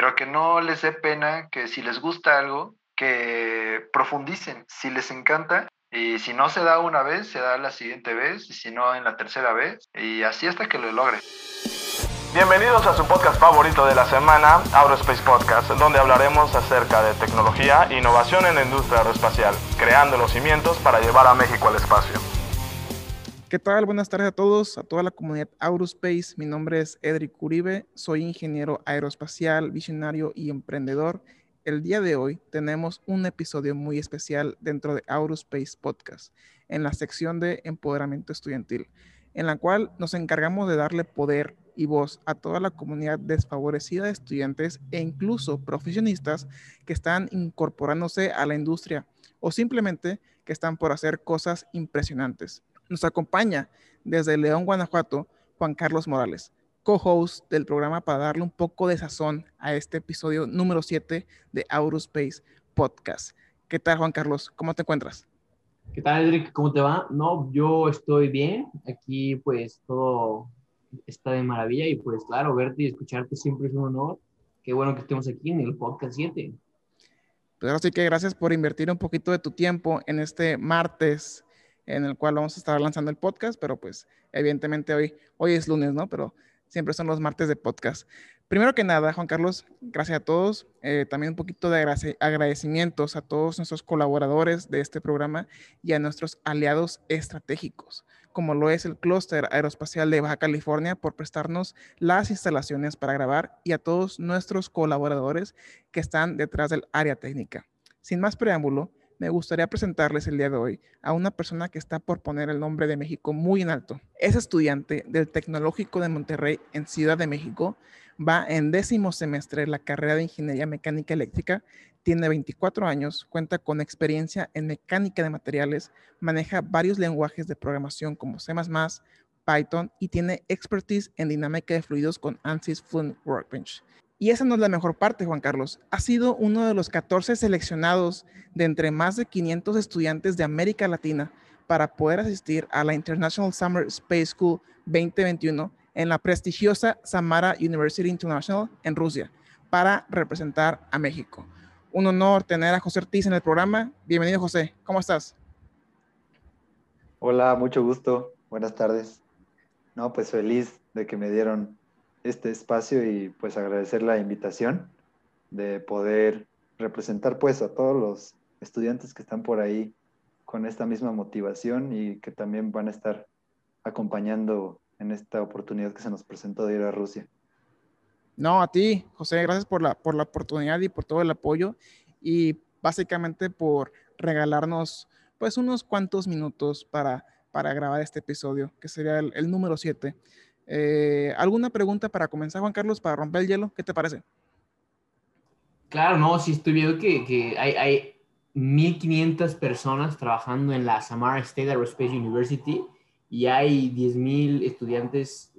pero que no les dé pena, que si les gusta algo, que profundicen, si les encanta, y si no se da una vez, se da la siguiente vez, y si no en la tercera vez, y así hasta que lo logre. Bienvenidos a su podcast favorito de la semana, Aerospace Podcast, donde hablaremos acerca de tecnología e innovación en la industria aeroespacial, creando los cimientos para llevar a México al espacio. ¿Qué tal? Buenas tardes a todos, a toda la comunidad Aerospace. Mi nombre es Edric Uribe, soy ingeniero aeroespacial, visionario y emprendedor. El día de hoy tenemos un episodio muy especial dentro de Aerospace Podcast, en la sección de empoderamiento estudiantil, en la cual nos encargamos de darle poder y voz a toda la comunidad desfavorecida de estudiantes e incluso profesionistas que están incorporándose a la industria o simplemente que están por hacer cosas impresionantes. Nos acompaña desde León, Guanajuato, Juan Carlos Morales, co-host del programa para darle un poco de sazón a este episodio número 7 de Aurospace Podcast. ¿Qué tal, Juan Carlos? ¿Cómo te encuentras? ¿Qué tal, Edric? ¿Cómo te va? No, yo estoy bien. Aquí, pues, todo está de maravilla y, pues, claro, verte y escucharte siempre es un honor. Qué bueno que estemos aquí en el podcast 7. Pues ahora sí que gracias por invertir un poquito de tu tiempo en este martes en el cual vamos a estar lanzando el podcast, pero pues evidentemente hoy, hoy es lunes, ¿no? Pero siempre son los martes de podcast. Primero que nada, Juan Carlos, gracias a todos. Eh, también un poquito de agradecimientos a todos nuestros colaboradores de este programa y a nuestros aliados estratégicos, como lo es el Clúster Aeroespacial de Baja California por prestarnos las instalaciones para grabar y a todos nuestros colaboradores que están detrás del área técnica. Sin más preámbulo, me gustaría presentarles el día de hoy a una persona que está por poner el nombre de México muy en alto. Es estudiante del Tecnológico de Monterrey en Ciudad de México, va en décimo semestre la carrera de Ingeniería Mecánica Eléctrica, tiene 24 años, cuenta con experiencia en mecánica de materiales, maneja varios lenguajes de programación como C++, Python y tiene expertise en dinámica de fluidos con ANSYS Fluent Workbench. Y esa no es la mejor parte, Juan Carlos. Ha sido uno de los 14 seleccionados de entre más de 500 estudiantes de América Latina para poder asistir a la International Summer Space School 2021 en la prestigiosa Samara University International en Rusia para representar a México. Un honor tener a José Ortiz en el programa. Bienvenido, José. ¿Cómo estás? Hola, mucho gusto. Buenas tardes. No, pues feliz de que me dieron este espacio y pues agradecer la invitación de poder representar pues a todos los estudiantes que están por ahí con esta misma motivación y que también van a estar acompañando en esta oportunidad que se nos presentó de ir a Rusia. No, a ti, José, gracias por la, por la oportunidad y por todo el apoyo y básicamente por regalarnos pues unos cuantos minutos para, para grabar este episodio, que sería el, el número 7. Eh, ¿Alguna pregunta para comenzar, Juan Carlos, para romper el hielo? ¿Qué te parece? Claro, no, sí estoy viendo que, que hay, hay 1.500 personas trabajando en la Samara State Aerospace University y hay 10.000 estudiantes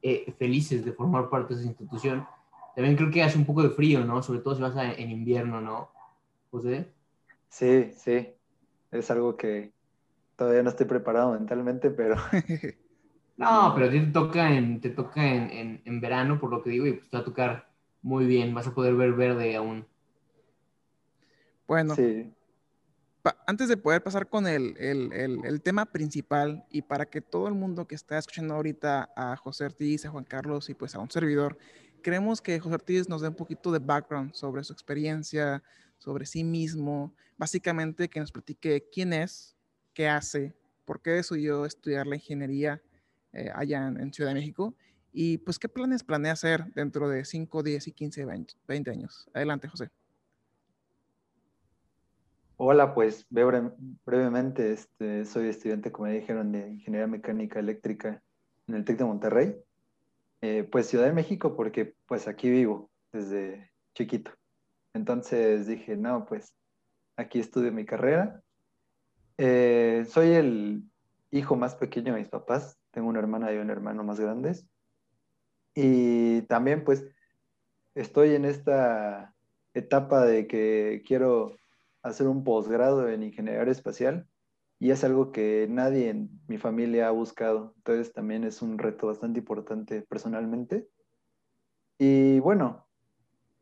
eh, felices de formar parte de esa institución. También creo que hace un poco de frío, ¿no? Sobre todo si vas en invierno, ¿no? José. Sí, sí. Es algo que todavía no estoy preparado mentalmente, pero No, pero a ti te toca en, te toca en, en, verano, por lo que digo, y pues te va a tocar muy bien. Vas a poder ver verde aún. Bueno, antes de poder pasar con el, el, el, tema principal y para que todo el mundo que está escuchando ahorita a José Ortiz, a Juan Carlos y pues a un servidor, queremos que José Ortiz nos dé un poquito de background sobre su experiencia, sobre sí mismo, básicamente que nos platique quién es, qué hace, por qué decidió estudiar la ingeniería eh, allá en, Ciudad de México. Y pues, ¿qué planes planea hacer dentro de 5, 10 y 15, 20, años? Adelante, José. Hola, pues brevemente, este, soy estudiante, como dijeron, de Ingeniería Mecánica Eléctrica en el TEC de Monterrey. Eh, pues Ciudad de México, porque pues aquí vivo desde chiquito. Entonces dije, no, pues aquí estudio mi carrera. Eh, soy el hijo más pequeño de mis papás. Tengo una hermana y un hermano más grandes. Y también pues estoy en esta etapa de que quiero hacer un posgrado en ingeniería espacial y es algo que nadie en mi familia ha buscado. Entonces también es un reto bastante importante personalmente. Y bueno,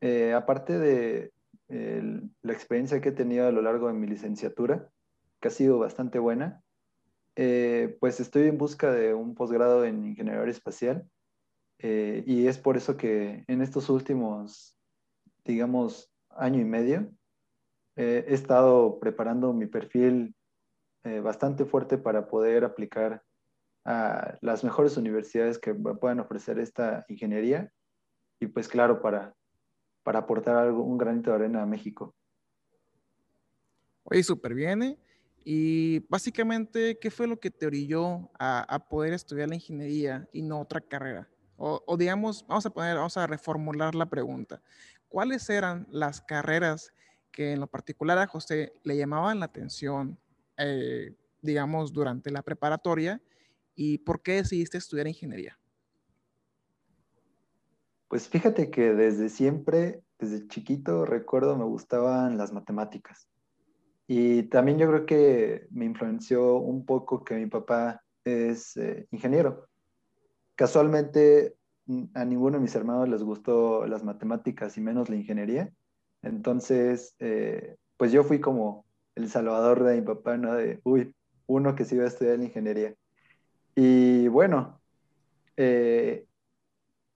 eh, aparte de la experiencia que he tenido a lo largo de mi licenciatura, que ha sido bastante buena, eh, pues estoy en busca de un posgrado en ingeniería espacial eh, y es por eso que en estos últimos, digamos, año y medio, he estado preparando mi perfil bastante fuerte para poder aplicar a las mejores universidades que puedan ofrecer esta ingeniería y pues claro, para, para aportar algo, un granito de arena a México. Oye, súper bien. ¿eh? Y básicamente, ¿qué fue lo que te orilló a, poder estudiar la ingeniería y no otra carrera? O, digamos, vamos a poner, vamos a reformular la pregunta. ¿Cuáles eran las carreras que en lo particular a José le llamaban la atención, eh, digamos, durante la preparatoria ¿Y por qué decidiste estudiar ingeniería? Pues fíjate que desde siempre, desde chiquito, recuerdo me gustaban las matemáticas. Y también yo creo que me influenció un poco que mi papá es eh, ingeniero. Casualmente a ninguno de mis hermanos les gustó las matemáticas y menos la ingeniería. Entonces, eh, pues yo fui como el salvador de mi papá, ¿no? De, uy, uno que sí iba a estudiar la ingeniería. Y bueno, eh,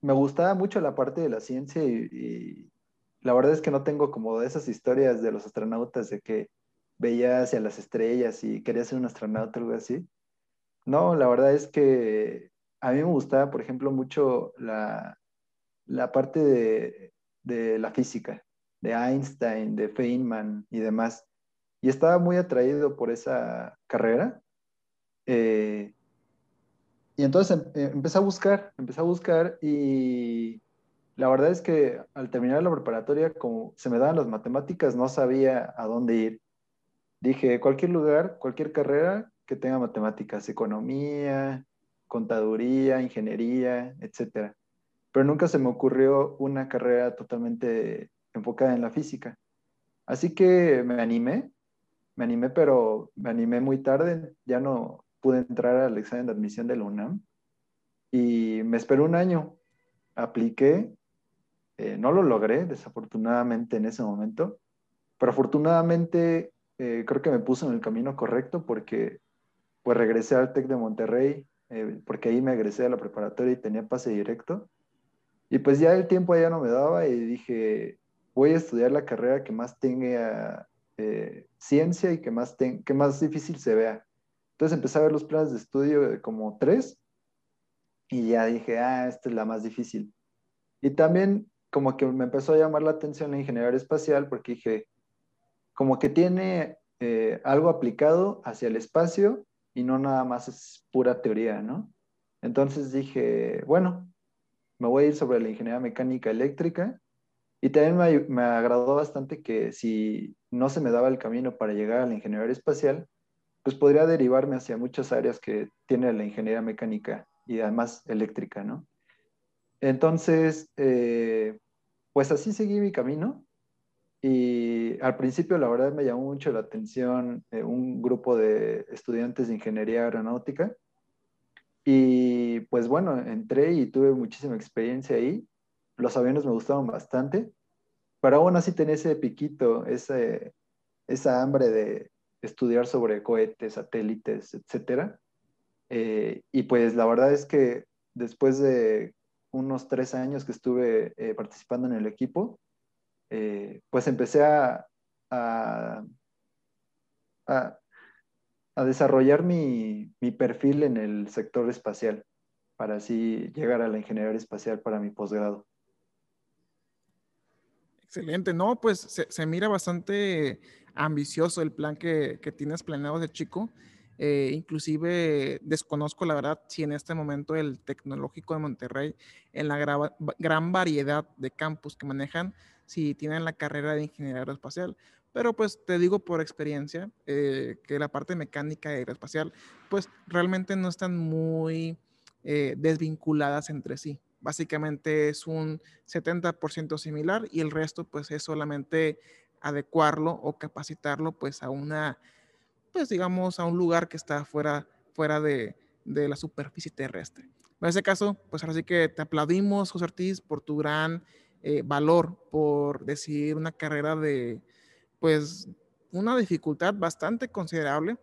me gustaba mucho la parte de la ciencia y, la verdad es que no tengo como esas historias de los astronautas de que veía hacia las estrellas y quería ser un astronauta o algo así. No, la verdad es que a mí me gustaba, por ejemplo, mucho la, la parte de, de, la física, de Einstein, de Feynman y demás. Y estaba muy atraído por esa carrera. Eh, y entonces em, eh, empecé a buscar, empecé a buscar y la verdad es que al terminar la preparatoria, como se me daban las matemáticas, no sabía a dónde ir. Dije, cualquier lugar, cualquier carrera que tenga matemáticas, economía, contaduría, ingeniería, etc. Pero nunca se me ocurrió una carrera totalmente enfocada en la física. Así que me animé, me animé, pero me animé muy tarde, ya no, pude entrar al examen de admisión de la UNAM y me esperó un año. Apliqué, eh, no lo logré desafortunadamente en ese momento, pero afortunadamente eh, creo que me puso en el camino correcto porque pues regresé al TEC de Monterrey, eh, porque ahí me egresé a la preparatoria y tenía pase directo. Y pues ya el tiempo ya no me daba y dije, voy a estudiar la carrera que más tenga ciencia y que más, que más difícil se vea. Entonces empecé a ver los planes de estudio como tres y ya dije, ah, esta es la más difícil. Y también como que me empezó a llamar la atención la ingeniería espacial porque dije, como que tiene eh, algo aplicado hacia el espacio y no nada más es pura teoría, ¿no? Entonces dije, bueno, me voy a ir sobre la ingeniería mecánica eléctrica y también me, me agradó bastante que si no se me daba el camino para llegar a la ingeniería espacial, pues podría derivarme hacia muchas áreas que tiene la ingeniería mecánica y además eléctrica, ¿no? Entonces, eh, pues así seguí mi camino y al principio la verdad me llamó mucho la atención eh, un grupo de estudiantes de ingeniería aeronáutica y pues bueno, entré y tuve muchísima experiencia ahí. Los aviones me gustaban bastante, pero aún así tenía ese piquito, ese, esa hambre de, estudiar sobre cohetes, satélites, etc. Eh, y pues la verdad es que después de unos tres años que estuve eh, participando en el equipo, eh, pues empecé a, a, desarrollar mi, mi, perfil en el sector espacial para así llegar a la ingeniería espacial para mi posgrado. Excelente, no, pues se, mira bastante ambicioso el plan que, tienes planeado de chico. Eh, inclusive desconozco la verdad si en este momento el tecnológico de Monterrey, en la gran variedad de campus que manejan, si tienen la carrera de ingeniería aeroespacial. Pero pues te digo por experiencia eh, que la parte mecánica aeroespacial pues realmente no están muy eh, desvinculadas entre sí. Básicamente es un 70% similar y el resto pues es solamente adecuarlo o capacitarlo pues a una, pues digamos, a un lugar que está fuera, fuera de, de la superficie terrestre. En ese caso, pues ahora sí que te aplaudimos, José Ortiz, por tu gran eh, valor por decidir una carrera de, pues, una dificultad bastante considerable,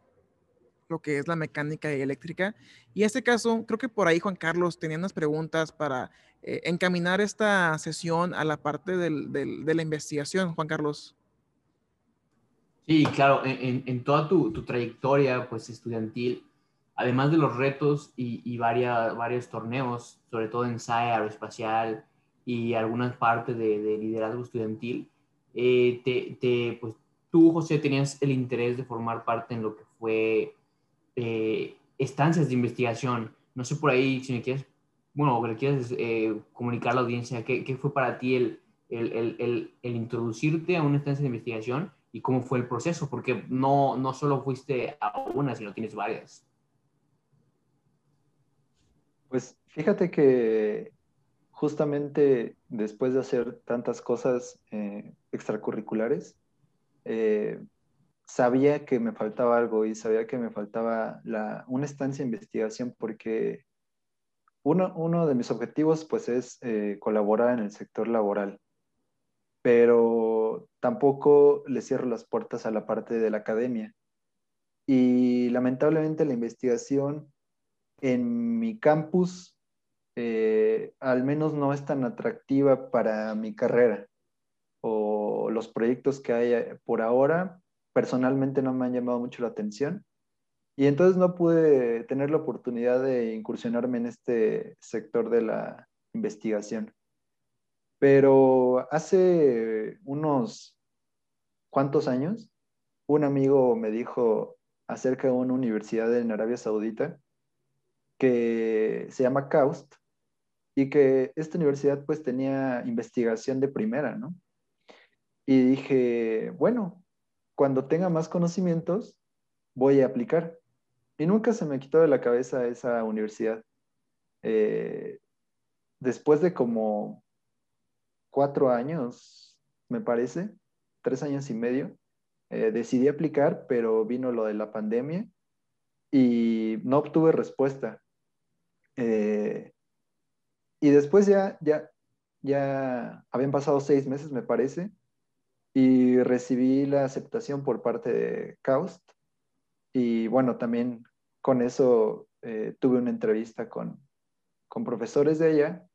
lo que es la mecánica y eléctrica. Y en este caso, creo que por ahí Juan Carlos tenía unas preguntas para eh, encaminar esta sesión a la parte del, del, de la investigación, Juan Carlos. Sí, claro, en, en toda tu, tu, trayectoria pues, estudiantil, además de los retos y, y varias, varios torneos, sobre todo en SAE, aeroespacial y algunas partes de, de liderazgo estudiantil, eh, te, te, pues, tú, José, tenías el interés de formar parte en lo que fue eh, estancias de investigación. No sé por ahí si me quieres, bueno, que quieres eh, comunicar a la audiencia, ¿qué, ¿qué, fue para ti el, el, el, el, introducirte a una estancia de investigación y cómo fue el proceso? Porque no, no solo fuiste a una, sino tienes varias. Pues fíjate que justamente después de hacer tantas cosas eh, extracurriculares, eh, sabía que me faltaba algo y sabía que me faltaba la, una estancia de investigación porque uno, uno de mis objetivos pues es eh, colaborar en el sector laboral, pero tampoco le cierro las puertas a la parte de la academia. Y lamentablemente la investigación en mi campus eh, al menos no es tan atractiva para mi carrera o los proyectos que hay por ahora personalmente no me han llamado mucho la atención. Y entonces no pude tener la oportunidad de incursionarme en este sector de la investigación. Pero hace unos cuantos años, un amigo me dijo acerca de una universidad en Arabia Saudita que se llama KAUST y que esta universidad pues tenía investigación de primera, ¿no? Y dije, bueno, cuando tenga más conocimientos, voy a aplicar. Y nunca se me quitó de la cabeza esa universidad. Eh, después de como cuatro años, me parece, tres años y medio, eh, decidí aplicar, pero vino lo de la pandemia y no obtuve respuesta. Eh, y después ya, ya, ya habían pasado seis meses, me parece, y recibí la aceptación por parte de Kaust. Y bueno, también con eso eh, tuve una entrevista con, con profesores de ella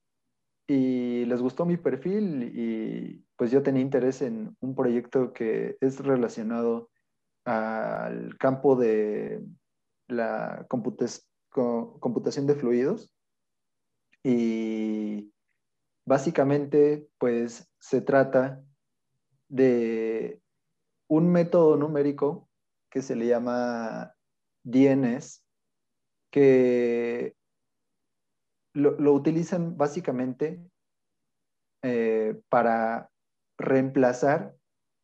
y les gustó mi perfil y pues yo tenía interés en un proyecto que es relacionado al campo de la computación de fluidos y básicamente pues se trata de un método numérico que se le llama DNS, que lo, utilizan básicamente eh, para reemplazar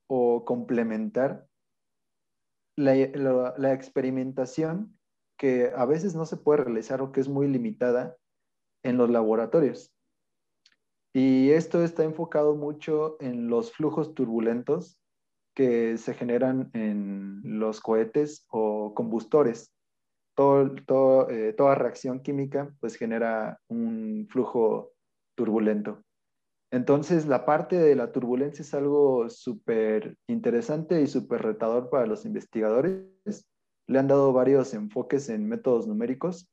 o complementar la, la, experimentación que a veces no se puede realizar o que es muy limitada en los laboratorios. Y esto está enfocado mucho en los flujos turbulentos que se generan en los cohetes o combustores. Eh, toda reacción química pues genera un flujo turbulento. Entonces la parte de la turbulencia es algo súper interesante y súper retador para los investigadores. Le han dado varios enfoques en métodos numéricos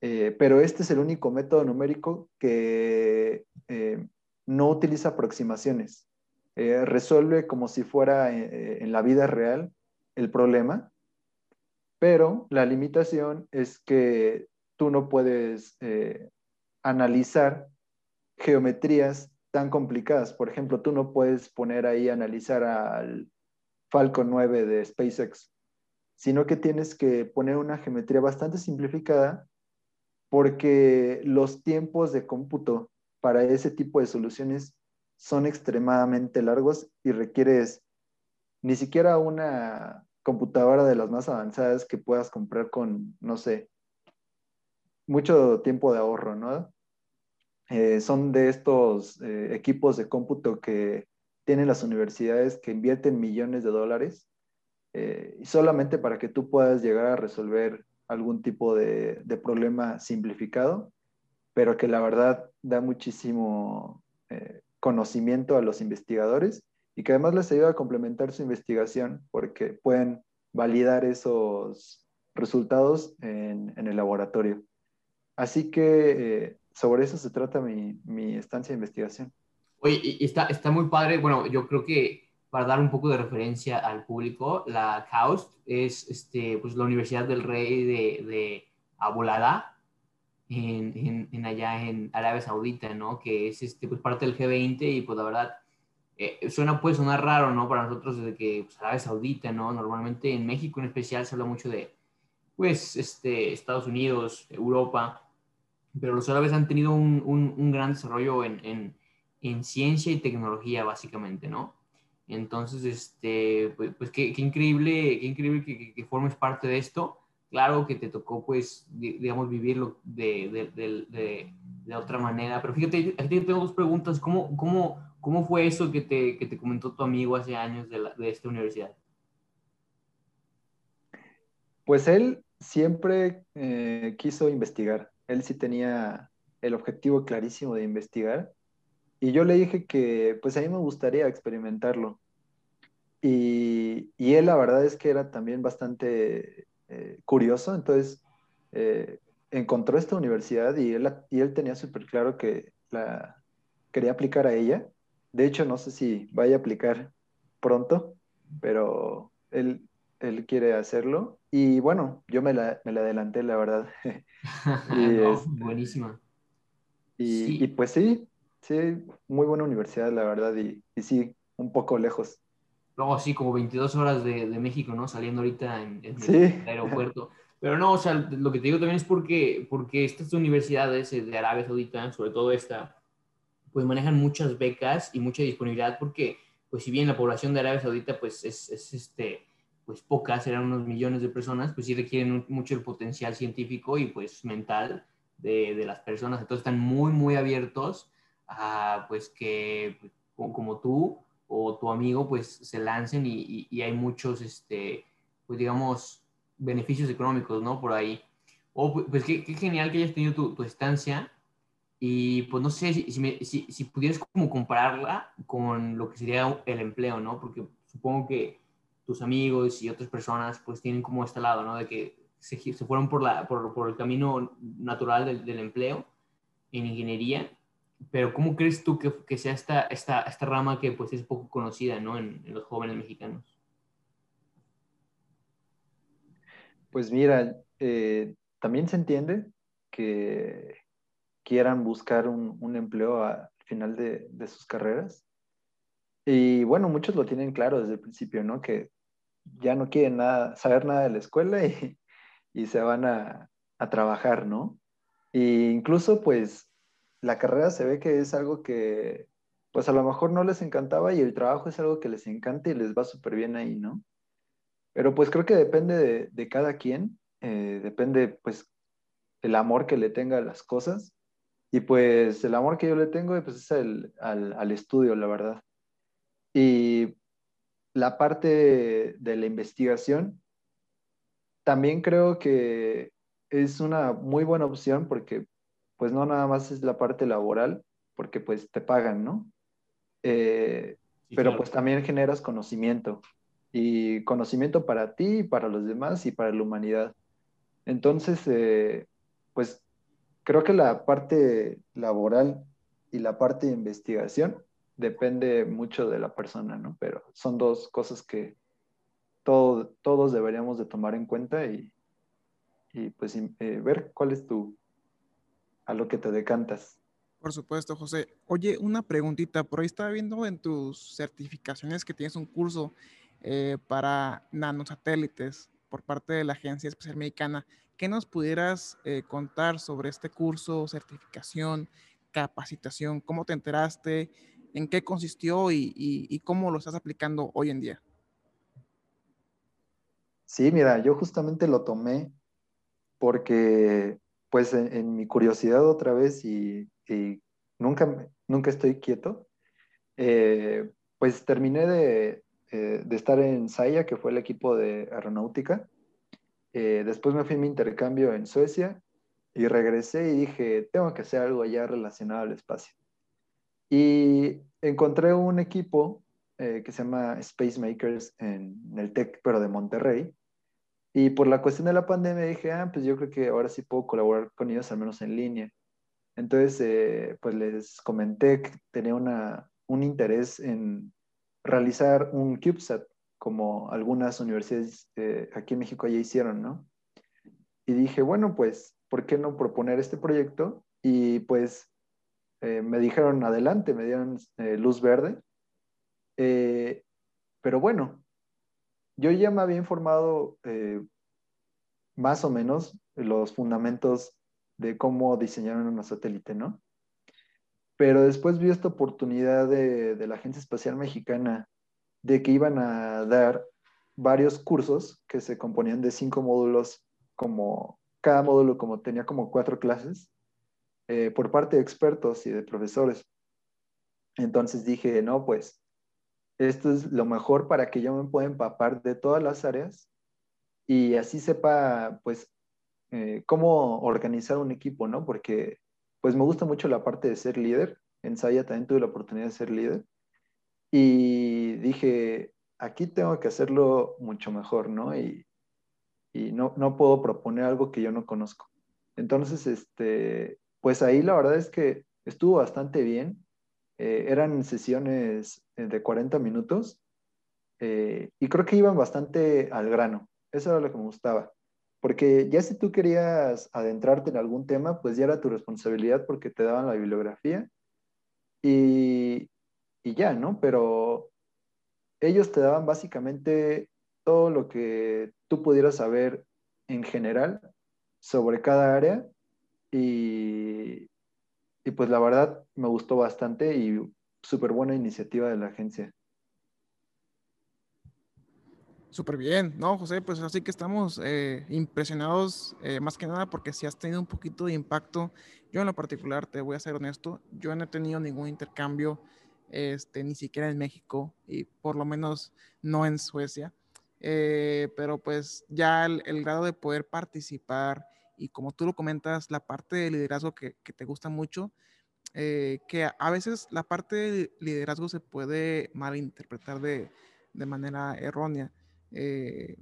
eh, pero este es el único método numérico que eh, no utiliza aproximaciones. Eh, resuelve como si fuera en la vida real el problema, pero la limitación es que tú no puedes analizar geometrías tan complicadas. Por ejemplo, tú no puedes poner ahí analizar al Falcon 9 de SpaceX, sino que tienes que poner una geometría bastante simplificada porque los tiempos de cómputo para ese tipo de soluciones son extremadamente largos y requieres ni siquiera una computadora de las más avanzadas que puedas comprar con, no sé, mucho tiempo de ahorro, ¿no? Eh, son de estos eh, equipos de cómputo que tienen las universidades que invierten millones de dólares eh, solamente para que tú puedas llegar a resolver algún tipo de, problema simplificado, pero que la verdad da muchísimo, eh, conocimiento a los investigadores y que además les ayuda a complementar su investigación porque pueden validar esos resultados en, el laboratorio. Así que eh, sobre eso se trata mi, mi, estancia de investigación. Oye, y está, está muy padre. Bueno, yo creo que para dar un poco de referencia al público, la KAUST es este, pues, la Universidad del Rey de, de Abulada, en, en, allá en Arabia Saudita, ¿no? Que es este, pues, parte del G20 y pues la verdad eh, suena, puede sonar raro, ¿no? Para nosotros desde que pues, Arabia Saudita, ¿no? Normalmente en México en especial se habla mucho de, pues, este, Estados Unidos, Europa, pero los árabes han tenido un, un, un gran desarrollo en, en, en, ciencia y tecnología, básicamente, ¿no? Entonces, este, pues, pues qué, increíble, qué increíble que, formes parte de esto. Claro que te tocó, pues, digamos, vivirlo de, de, de, de, otra manera. Pero fíjate, aquí tengo dos preguntas. ¿Cómo, cómo, ¿Cómo fue eso que te, que te comentó tu amigo hace años de esta universidad? Pues él siempre eh, quiso investigar. Él sí tenía el objetivo clarísimo de investigar. Y yo le dije que pues a mí me gustaría experimentarlo. Y, y él la verdad es que era también bastante eh, curioso. Entonces eh, encontró esta universidad y él, y él tenía súper claro que la quería aplicar a ella. De hecho, no sé si vaya a aplicar pronto, pero él, él quiere hacerlo. Y bueno, yo me la, me la adelanté, la verdad. y este, buenísima. Y, y, pues sí, sí, muy buena universidad, la verdad, y, y sí, un poco lejos. Luego sí, como 22 horas de, de México, ¿no? Saliendo ahorita en, el aeropuerto. Pero no, o sea, lo que te digo también es porque, porque estas universidades de Arabia Saudita, sobre todo esta, pues manejan muchas becas y mucha disponibilidad porque, pues si bien la población de Arabia Saudita pues es, es este, pues pocas, eran unos millones de personas, pues sí requieren mucho el potencial científico y pues mental de, de las personas. Entonces están muy, muy abiertos a pues que pues, como tú o tu amigo pues se lancen y, y, hay muchos, este, pues digamos, beneficios económicos, ¿no? Por ahí. O pues qué, qué genial que hayas tenido tu, tu estancia y pues no sé si, si, si, pudieras como compararla con lo que sería el empleo, ¿no? Porque supongo que tus amigos y otras personas pues tienen como este lado, ¿no? De que se, se fueron por, la, por, por, el camino natural del, del, empleo en ingeniería, pero ¿cómo crees tú que, que sea esta, esta, esta, rama que pues es poco conocida, ¿no? En, en los jóvenes mexicanos. Pues mira, eh, también se entiende que quieran buscar un, un empleo al final de, de, sus carreras. Y bueno, muchos lo tienen claro desde el principio, ¿no? Que ya no quieren nada, saber nada de la escuela y, y se van a, a, trabajar, ¿no? E incluso pues la carrera se ve que es algo que pues a lo mejor no les encantaba y el trabajo es algo que les encanta y les va súper bien ahí, ¿no? Pero pues creo que depende de, cada quien, eh, depende pues el amor que le tenga a las cosas y pues el amor que yo le tengo pues, es al, al, estudio, la verdad. Y la parte de la investigación, también creo que es una muy buena opción porque pues no nada más es la parte laboral, porque pues te pagan, ¿no? Eh, sí, pero claro. pues también generas conocimiento y conocimiento para ti, para los demás y para la humanidad. Entonces, eh, pues creo que la parte laboral y la parte de investigación depende mucho de la persona, ¿no? Pero son dos cosas que todo, todos deberíamos de tomar en cuenta y, y pues eh, ver cuál es tu, a lo que te decantas. Por supuesto, José. Oye, una preguntita. Por ahí estaba viendo en tus certificaciones que tienes un curso eh, para nanosatélites por parte de la Agencia Espacial Mexicana. ¿Qué nos pudieras eh, contar sobre este curso, certificación, capacitación? ¿Cómo te enteraste? ¿En qué consistió y, y, y, cómo lo estás aplicando hoy en día? Sí, mira, yo justamente lo tomé porque, pues, en, en mi curiosidad otra vez y, nunca, nunca estoy quieto, eh, pues terminé de, eh, estar en SAIA, que fue el equipo de aeronáutica, eh, después me fui a mi intercambio en Suecia y regresé y dije, tengo que hacer algo allá relacionado al espacio. Y encontré un equipo que se llama Space Makers en, el TEC, pero de Monterrey. Y por la cuestión de la pandemia dije, ah, pues yo creo que ahora sí puedo colaborar con ellos, al menos en línea. Entonces, eh, pues les comenté que tenía una, un interés en realizar un CubeSat, como algunas universidades eh, aquí en México ya hicieron, ¿no? Y dije, bueno, pues, ¿por qué no proponer este proyecto? Y pues eh, me dijeron adelante, me dieron eh, luz verde. pero bueno, yo ya me había informado más o menos los fundamentos de cómo diseñaron una satélite, ¿no? Pero después vi esta oportunidad de, de la Agencia Espacial Mexicana de que iban a dar varios cursos que se componían de cinco módulos, como cada módulo como tenía como cuatro clases, eh, por parte de expertos y de profesores. Entonces dije, no, pues esto es lo mejor para que yo me pueda empapar de todas las áreas y así sepa, pues, eh, cómo organizar un equipo, ¿no? Porque pues me gusta mucho la parte de ser líder. En Saya también tuve la oportunidad de ser líder. Y dije, aquí tengo que hacerlo mucho mejor, ¿no? Y, y no, no, puedo proponer algo que yo no conozco. Entonces, este, pues ahí la verdad es que estuvo bastante bien. Eh, eran sesiones de 40 minutos eh, y creo que iban bastante al grano. Eso era lo que me gustaba. Porque ya si tú querías adentrarte en algún tema, pues ya era tu responsabilidad porque te daban la bibliografía y, y ya, ¿no? Pero ellos te daban básicamente todo lo que tú pudieras saber en general sobre cada área y, y pues la verdad me gustó bastante y súper buena iniciativa de la agencia. Súper bien, ¿no, José? Pues así que estamos eh, impresionados, eh, más que nada porque si has tenido un poquito de impacto, yo en lo particular, te voy a ser honesto, yo no he tenido ningún intercambio, este, ni siquiera en México y por lo menos no en Suecia, eh, pero pues ya el, grado de poder participar y como tú lo comentas, la parte de liderazgo que, te gusta mucho, que a veces la parte de liderazgo se puede malinterpretar de, de manera errónea. Eh,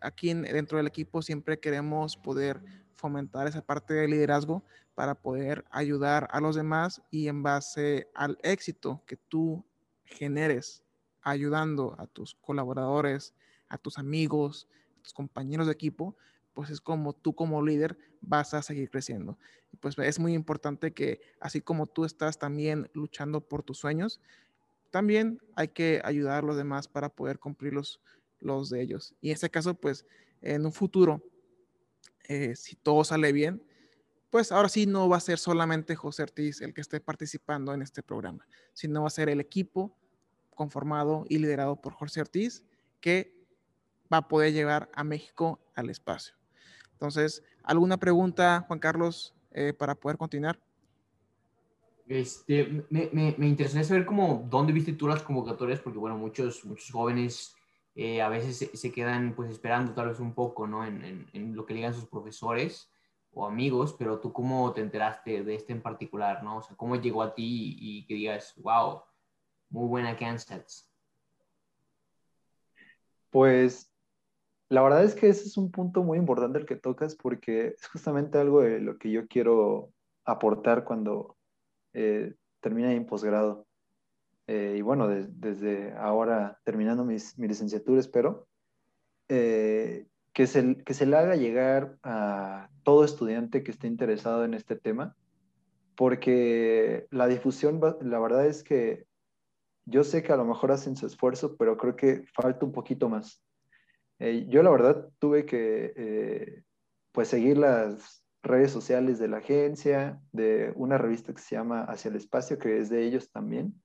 aquí dentro del equipo siempre queremos poder fomentar esa parte de liderazgo para poder ayudar a los demás y en base al éxito que tú generes ayudando a tus colaboradores, a tus amigos, a tus compañeros de equipo, pues es como tú como líder vas a seguir creciendo. Pues es muy importante que así como tú estás también luchando por tus sueños, también hay que ayudar a los demás para poder cumplirlos los de ellos. Y en este caso, pues en un futuro, eh, si todo sale bien, pues ahora sí no va a ser solamente José Ortiz el que esté participando en este programa, sino va a ser el equipo conformado y liderado por José Ortiz que va a poder llevar a México al espacio. Entonces, ¿alguna pregunta, Juan Carlos, eh, para poder continuar? Este, me, me, me interesaría saber cómo, dónde viste tú las convocatorias, porque bueno, muchos, muchos jóvenes eh, a veces se, quedan pues esperando tal vez un poco, ¿no? En, en, lo que digan sus profesores o amigos, pero tú cómo te enteraste de este en particular, ¿no? O sea, cómo llegó a ti y, que digas, wow, muy buena Kansas. Pues la verdad es que ese es un punto muy importante el que tocas porque es justamente algo de lo que yo quiero aportar cuando eh, termine mi posgrado. Eh, y bueno, desde ahora terminando mis, mi licenciatura, espero, eh, que, se, que se le haga llegar a todo estudiante que esté interesado en este tema, porque la difusión, la verdad es que yo sé que a lo mejor hacen su esfuerzo, pero creo que falta un poquito más. Eh, yo la verdad tuve que pues seguir las redes sociales de la agencia, de una revista que se llama Hacia el Espacio, que es de ellos también.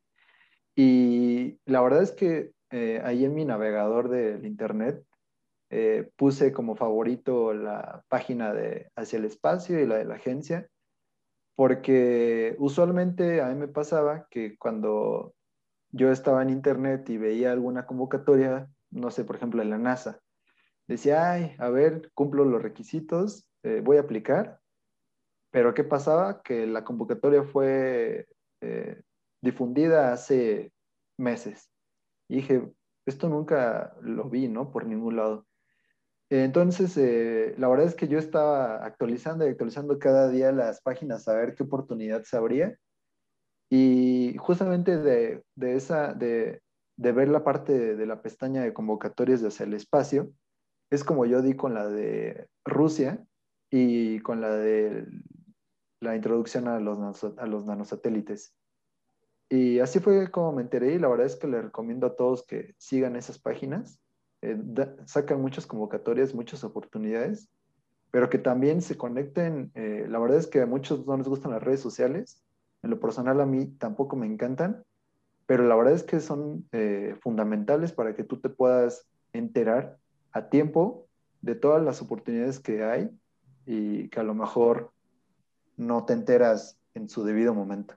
Y la verdad es que eh, ahí en mi navegador del internet eh, puse como favorito la página de Hacia el Espacio y la de la agencia, porque usualmente a mí me pasaba que cuando yo estaba en internet y veía alguna convocatoria, no sé, por ejemplo, en la NASA, decía, ay, a ver, cumplo los requisitos, eh, voy a aplicar, pero ¿qué pasaba? Que la convocatoria fue difundida hace meses. Y dije, esto nunca lo vi, ¿no? Por ningún lado. Entonces, eh, la verdad es que yo estaba actualizando y actualizando cada día las páginas a ver qué oportunidad se abría. Y justamente de, esa, de, ver la parte de, la pestaña de convocatorias de hacia el espacio, es como yo di con la de Rusia y con la de la introducción a los, a los nanosatélites. Y así fue como me enteré y la verdad es que le recomiendo a todos que sigan esas páginas. Eh, sacan muchas convocatorias, muchas oportunidades, pero que también se conecten. Eh, la verdad es que a muchos no les gustan las redes sociales. En lo personal a mí tampoco me encantan, pero la verdad es que son eh, fundamentales para que tú te puedas enterar a tiempo de todas las oportunidades que hay y que a lo mejor no te enteras en su debido momento.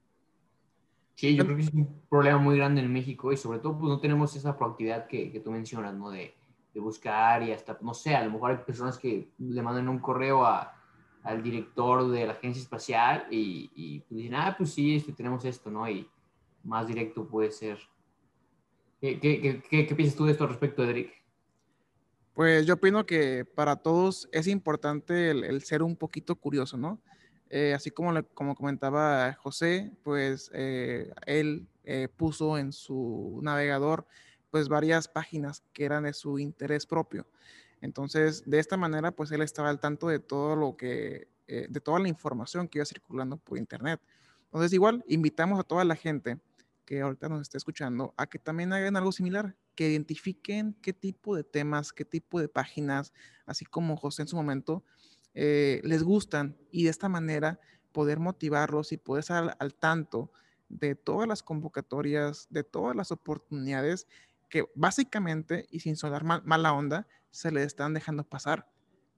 Sí, yo creo que es un problema muy grande en México y sobre todo pues no tenemos esa proactividad que, que tú mencionas, ¿no? De, de, buscar y hasta, no sé, a lo mejor hay personas que le mandan un correo a, al director de la agencia espacial y, y pues dicen, ah, pues sí, este, tenemos esto, ¿no? Y más directo puede ser. ¿Qué, qué, qué, qué piensas tú de esto al respecto, Edric? Pues yo opino que para todos es importante el, el ser un poquito curioso, ¿no? Eh, así como, como comentaba José, pues eh, él eh, puso en su navegador pues varias páginas que eran de su interés propio. Entonces, de esta manera, pues él estaba al tanto de todo lo que, de toda la información que iba circulando por internet. Entonces, igual, invitamos a toda la gente que ahorita nos esté escuchando a que también hagan algo similar, que identifiquen qué tipo de temas, qué tipo de páginas, así como José en su momento, eh, les gustan y de esta manera poder motivarlos y poder estar al, tanto de todas las convocatorias, de todas las oportunidades que básicamente y sin sonar mala onda se les están dejando pasar.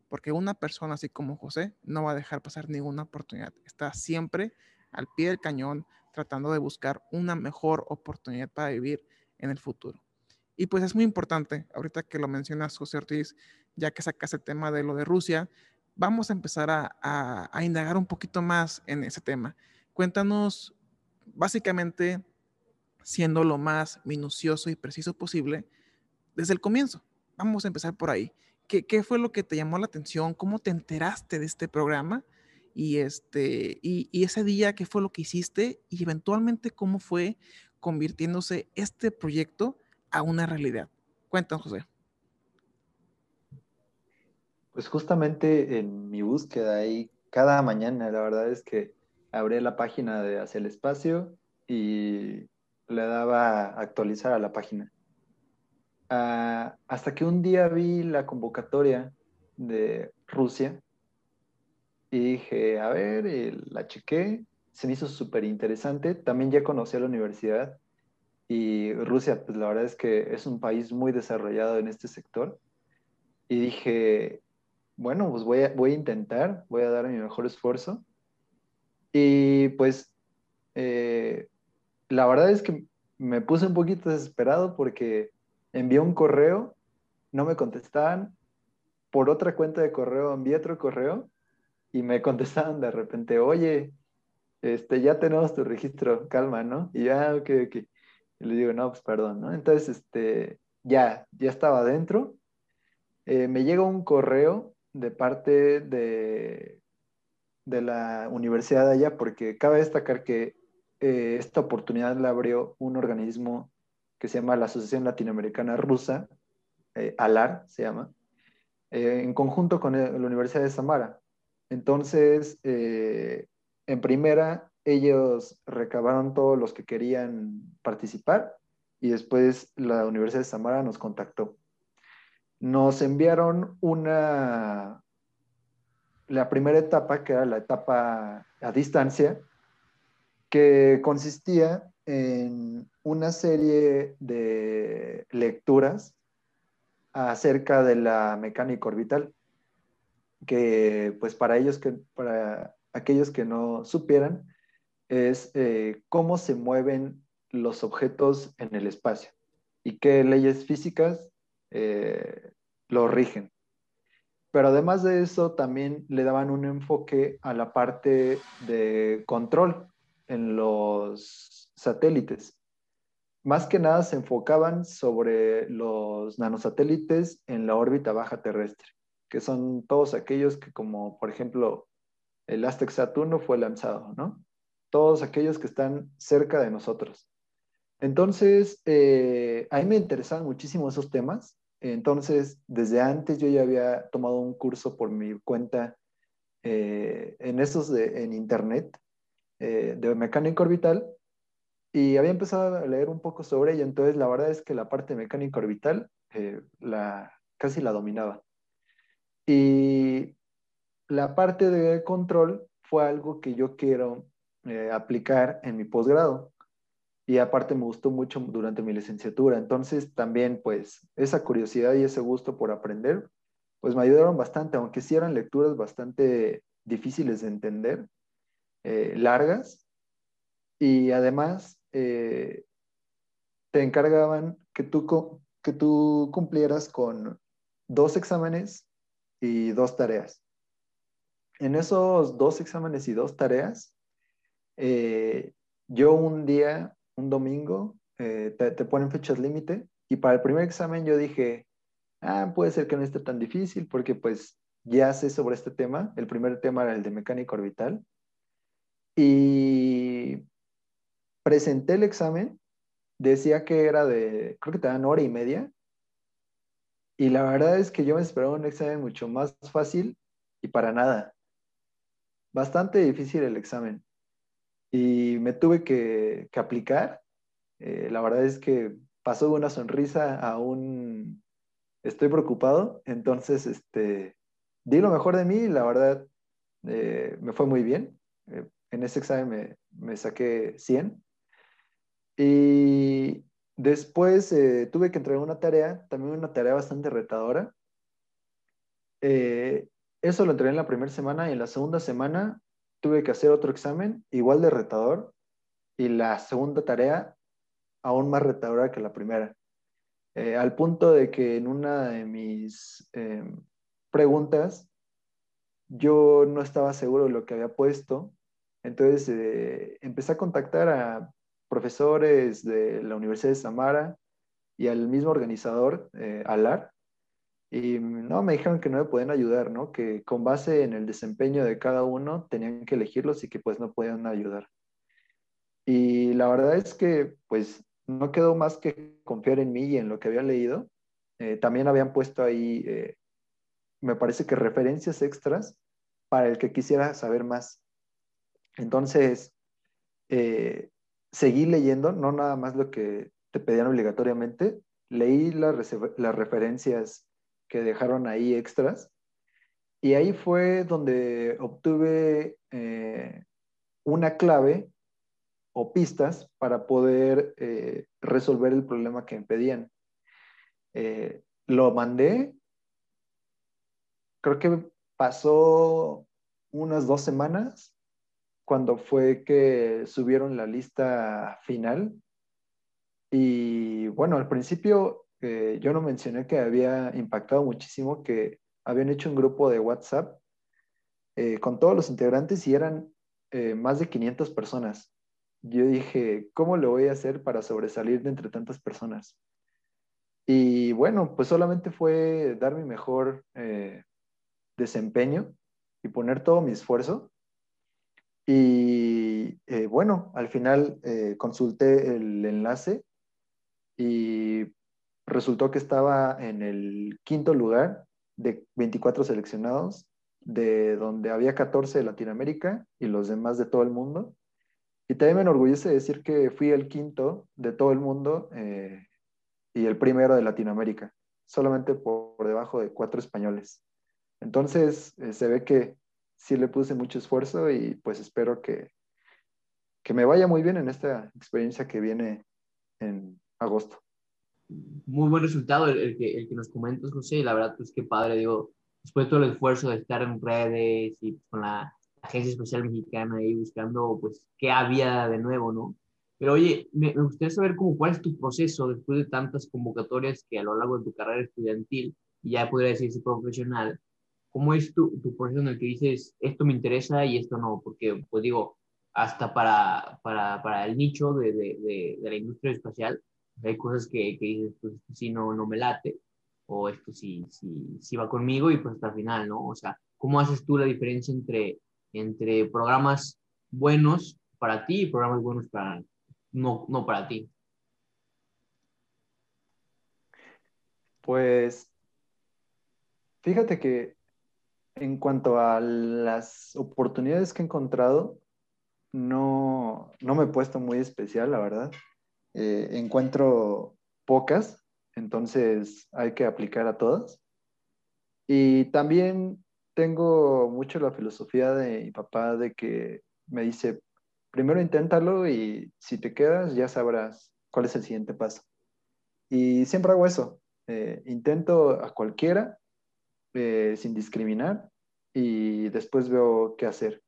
Porque una persona así como José no va a dejar pasar ninguna oportunidad. Está siempre al pie del cañón tratando de buscar una mejor oportunidad para vivir en el futuro. Y pues es muy importante, ahorita que lo mencionas, José Ortiz, ya que sacas el tema de lo de Rusia, vamos a empezar a, indagar un poquito más en ese tema. Cuéntanos, básicamente, siendo lo más minucioso y preciso posible, desde el comienzo. Vamos a empezar por ahí. ¿Qué, fue lo que te llamó la atención? ¿Cómo te enteraste de este programa? Y, este, y, y ese día, ¿qué fue lo que hiciste? Y eventualmente, ¿cómo fue convirtiéndose este proyecto a una realidad? Cuéntanos, José. Pues justamente en mi búsqueda ahí, cada mañana, la verdad es que abrí la página de Hacia el Espacio y le daba actualizar a la página. Ah, hasta que un día vi la convocatoria de Rusia y dije, a ver, la chequé, se me hizo súper interesante. También ya conocí a la universidad y Rusia, pues la verdad es que es un país muy desarrollado en este sector. Y dije, bueno, pues voy a, voy a intentar, voy a dar mi mejor esfuerzo. Y pues eh, la verdad es que me puse un poquito desesperado porque envié un correo, no me contestaban, por otra cuenta de correo envié otro correo y me contestaban de repente, oye, este, ya tenemos tu registro, calma, ¿no? Y ya, ok, ok. Y le digo, no, pues perdón, ¿no? Entonces, este, ya, ya estaba adentro. Eh, me llega un correo de parte de, de la universidad de allá, porque cabe destacar que eh, esta oportunidad la abrió un organismo que se llama la Asociación Latinoamericana Rusa, eh, ALAR se llama, eh, en conjunto con la Universidad de Samara. Entonces, en primera, ellos recabaron todos los que querían participar y después la Universidad de Samara nos contactó. Nos enviaron una, la primera etapa, que era la etapa a distancia, que consistía en una serie de lecturas acerca de la mecánica orbital, que pues para ellos que, para aquellos que no supieran, es eh, cómo se mueven los objetos en el espacio y qué leyes físicas eh, lo rigen. Pero además de eso, también le daban un enfoque a la parte de control en los satélites. Más que nada se enfocaban sobre los nanosatélites en la órbita baja terrestre, que son todos aquellos que como por ejemplo el Aztec Saturno fue lanzado, ¿no? Todos aquellos que están cerca de nosotros. Entonces, eh, a mí me interesaban muchísimo esos temas. Entonces, desde antes yo ya había tomado un curso por mi cuenta eh, en esos en internet eh, de mecánica orbital y había empezado a leer un poco sobre ella. Entonces, la verdad es que la parte de mecánica orbital la, casi la dominaba. Y la parte de control fue algo que yo quiero aplicar en mi posgrado y aparte me gustó mucho durante mi licenciatura. Entonces también pues esa curiosidad y ese gusto por aprender pues me ayudaron bastante, aunque sí eran lecturas bastante difíciles de entender, eh, largas y además eh, te encargaban que tú, que tú cumplieras con dos exámenes y dos tareas. En esos dos exámenes y dos tareas, eh, yo un día un domingo, eh, te, ponen fechas límite y para el primer examen yo dije, ah, puede ser que no esté tan difícil porque pues ya sé sobre este tema. El primer tema era el de mecánica orbital. Y presenté el examen, decía que era de, creo que te dan hora y media. Y la verdad es que yo me esperaba un examen mucho más fácil y para nada. Bastante difícil el examen y me tuve que, aplicar. Eh, la verdad es que pasó una sonrisa a un estoy preocupado, entonces este, di lo mejor de mí la verdad eh, me fue muy bien. Eh, en ese examen me, me, saqué 100. Y después tuve que entregar una tarea, también una tarea bastante retadora. eso lo entregué en la primera semana y en la segunda semana tuve que hacer otro examen igual de retador y la segunda tarea aún más retadora que la primera. Eh, al punto de que en una de mis em, preguntas yo no estaba seguro de lo que había puesto, entonces eh, empecé a contactar a profesores de la Universidad de Samara y al mismo organizador, eh, Alar, y no, me dijeron que no me podían ayudar, ¿no? Que con base en el desempeño de cada uno tenían que elegirlos y que pues no podían ayudar. Y la verdad es que pues no quedó más que confiar en mí y en lo que había leído. Eh, también habían puesto ahí, eh, me parece que referencias extras para el que quisiera saber más. Entonces, eh, seguí leyendo, no nada más lo que te pedían obligatoriamente, leí las, las referencias que dejaron ahí extras. Y ahí fue donde obtuve eh, una clave o pistas para poder eh, resolver el problema que me pedían. Eh, lo mandé, creo que pasó unas dos semanas cuando fue que subieron la lista final. Y bueno, al principio yo no mencioné que había impactado muchísimo que habían hecho un grupo de WhatsApp eh, con todos los integrantes y eran eh, más de 500 personas. Yo dije, ¿cómo lo voy a hacer para sobresalir de entre tantas personas? Y bueno, pues solamente fue dar mi mejor eh, desempeño y poner todo mi esfuerzo. Y bueno, al final consulté el enlace y resultó que estaba en el quinto lugar de 24 seleccionados, de donde había 14 de Latinoamérica y los demás de todo el mundo. Y también me enorgullece decir que fui el quinto de todo el mundo eh, y el primero de Latinoamérica, solamente por, debajo de cuatro españoles. Entonces, eh, se ve que sí le puse mucho esfuerzo y pues espero que, que me vaya muy bien en esta experiencia que viene en agosto muy buen resultado el, que, el que nos comentas, José, la verdad, pues qué padre, digo, después de todo el esfuerzo de estar en redes y con la Agencia Espacial Mexicana ahí buscando, pues, qué había de nuevo, ¿no? Pero oye, me, gustaría saber cómo, cuál es tu proceso después de tantas convocatorias que a lo largo de tu carrera estudiantil, y ya podría decirse profesional, ¿cómo es tu, tu proceso en el que dices, esto me interesa y esto no? Porque, pues digo, hasta para, para, para el nicho de, de, de, la industria espacial. Hay cosas que, que dices, pues esto sí no, no me late, o esto sí, sí, sí va conmigo y pues hasta el final, ¿no? O sea, ¿cómo haces tú la diferencia entre, entre programas buenos para ti y programas buenos para, no, no para ti? Pues fíjate que en cuanto a las oportunidades que he encontrado, no, no me he puesto muy especial, la verdad. Eh, encuentro pocas, entonces hay que aplicar a todas. Y también tengo mucho la filosofía de mi papá de que me dice, primero inténtalo y si te quedas ya sabrás cuál es el siguiente paso. Y siempre hago eso. Eh, intento a cualquiera eh, sin discriminar y después veo qué hacer.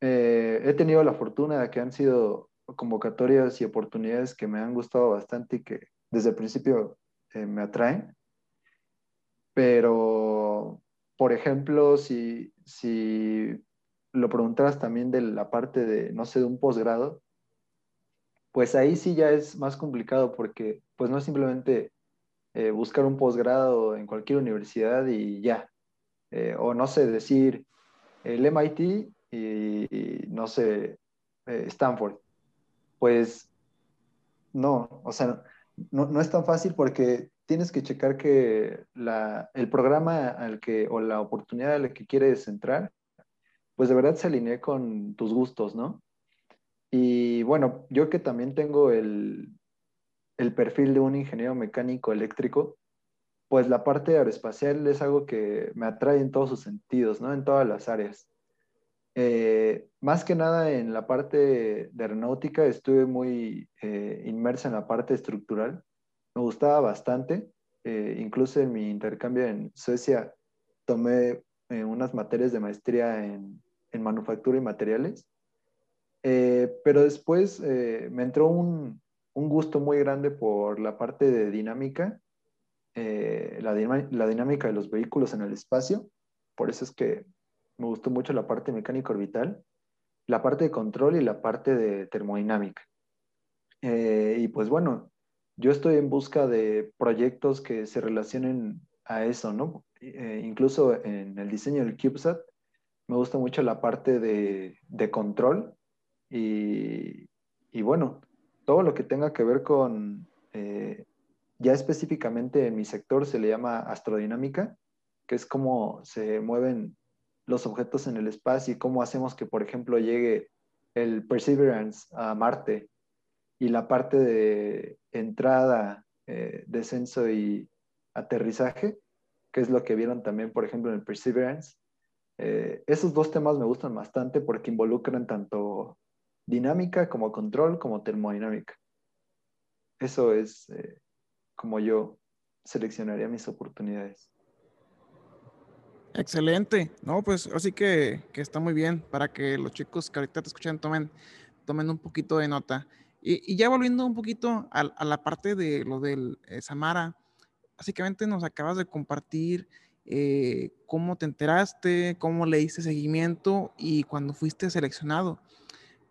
He tenido la fortuna de que han sido convocatorias y oportunidades que me han gustado bastante y que desde el principio me atraen. Pero, por ejemplo, si, si lo preguntaras también de la parte de, no sé, de un posgrado, pues ahí sí ya es más complicado porque pues no es simplemente eh, buscar un posgrado en cualquier universidad y ya. Eh, o no sé, decir el MIT y, no sé, eh, Stanford. Pues no, o sea, no, es tan fácil porque tienes que checar que el programa al que, o la oportunidad a la que quieres entrar, pues de verdad se alinee con tus gustos, ¿no? Y bueno, yo que también tengo el, el perfil de un ingeniero mecánico eléctrico, pues la parte aeroespacial es algo que me atrae en todos sus sentidos, ¿no? En todas las áreas. Eh, más que nada en la parte de aeronáutica estuve muy eh, inmersa en la parte estructural. Me gustaba bastante. Eh, incluso en mi intercambio en Suecia tomé unas materias de maestría en, en manufactura y materiales. pero después me entró un, un gusto muy grande por la parte de dinámica, eh, la, la, dinámica de los vehículos en el espacio. Por eso es que me gustó mucho la parte mecánica orbital, la parte de control y la parte de termodinámica. Eh, y pues bueno, yo estoy en busca de proyectos que se relacionen a eso, ¿no? Eh, incluso en el diseño del CubeSat me gusta mucho la parte de, de control y, y bueno, todo lo que tenga que ver con, eh, ya específicamente en mi sector se le llama astrodinámica, que es cómo se mueven los objetos en el espacio y cómo hacemos que, por ejemplo, llegue el Perseverance a Marte y la parte de entrada, eh, descenso y aterrizaje, que es lo que vieron también, por ejemplo, en el Perseverance. Eh, esos dos temas me gustan bastante porque involucran tanto dinámica como control como termodinámica. Eso es eh, como yo seleccionaría mis oportunidades. Excelente. No, pues así que, que, está muy bien para que los chicos que ahorita te escuchan tomen, tomen un poquito de nota. Y, ya volviendo un poquito a, la parte de lo del eh, Samara, básicamente nos acabas de compartir eh, cómo te enteraste, cómo le diste seguimiento y cuando fuiste seleccionado.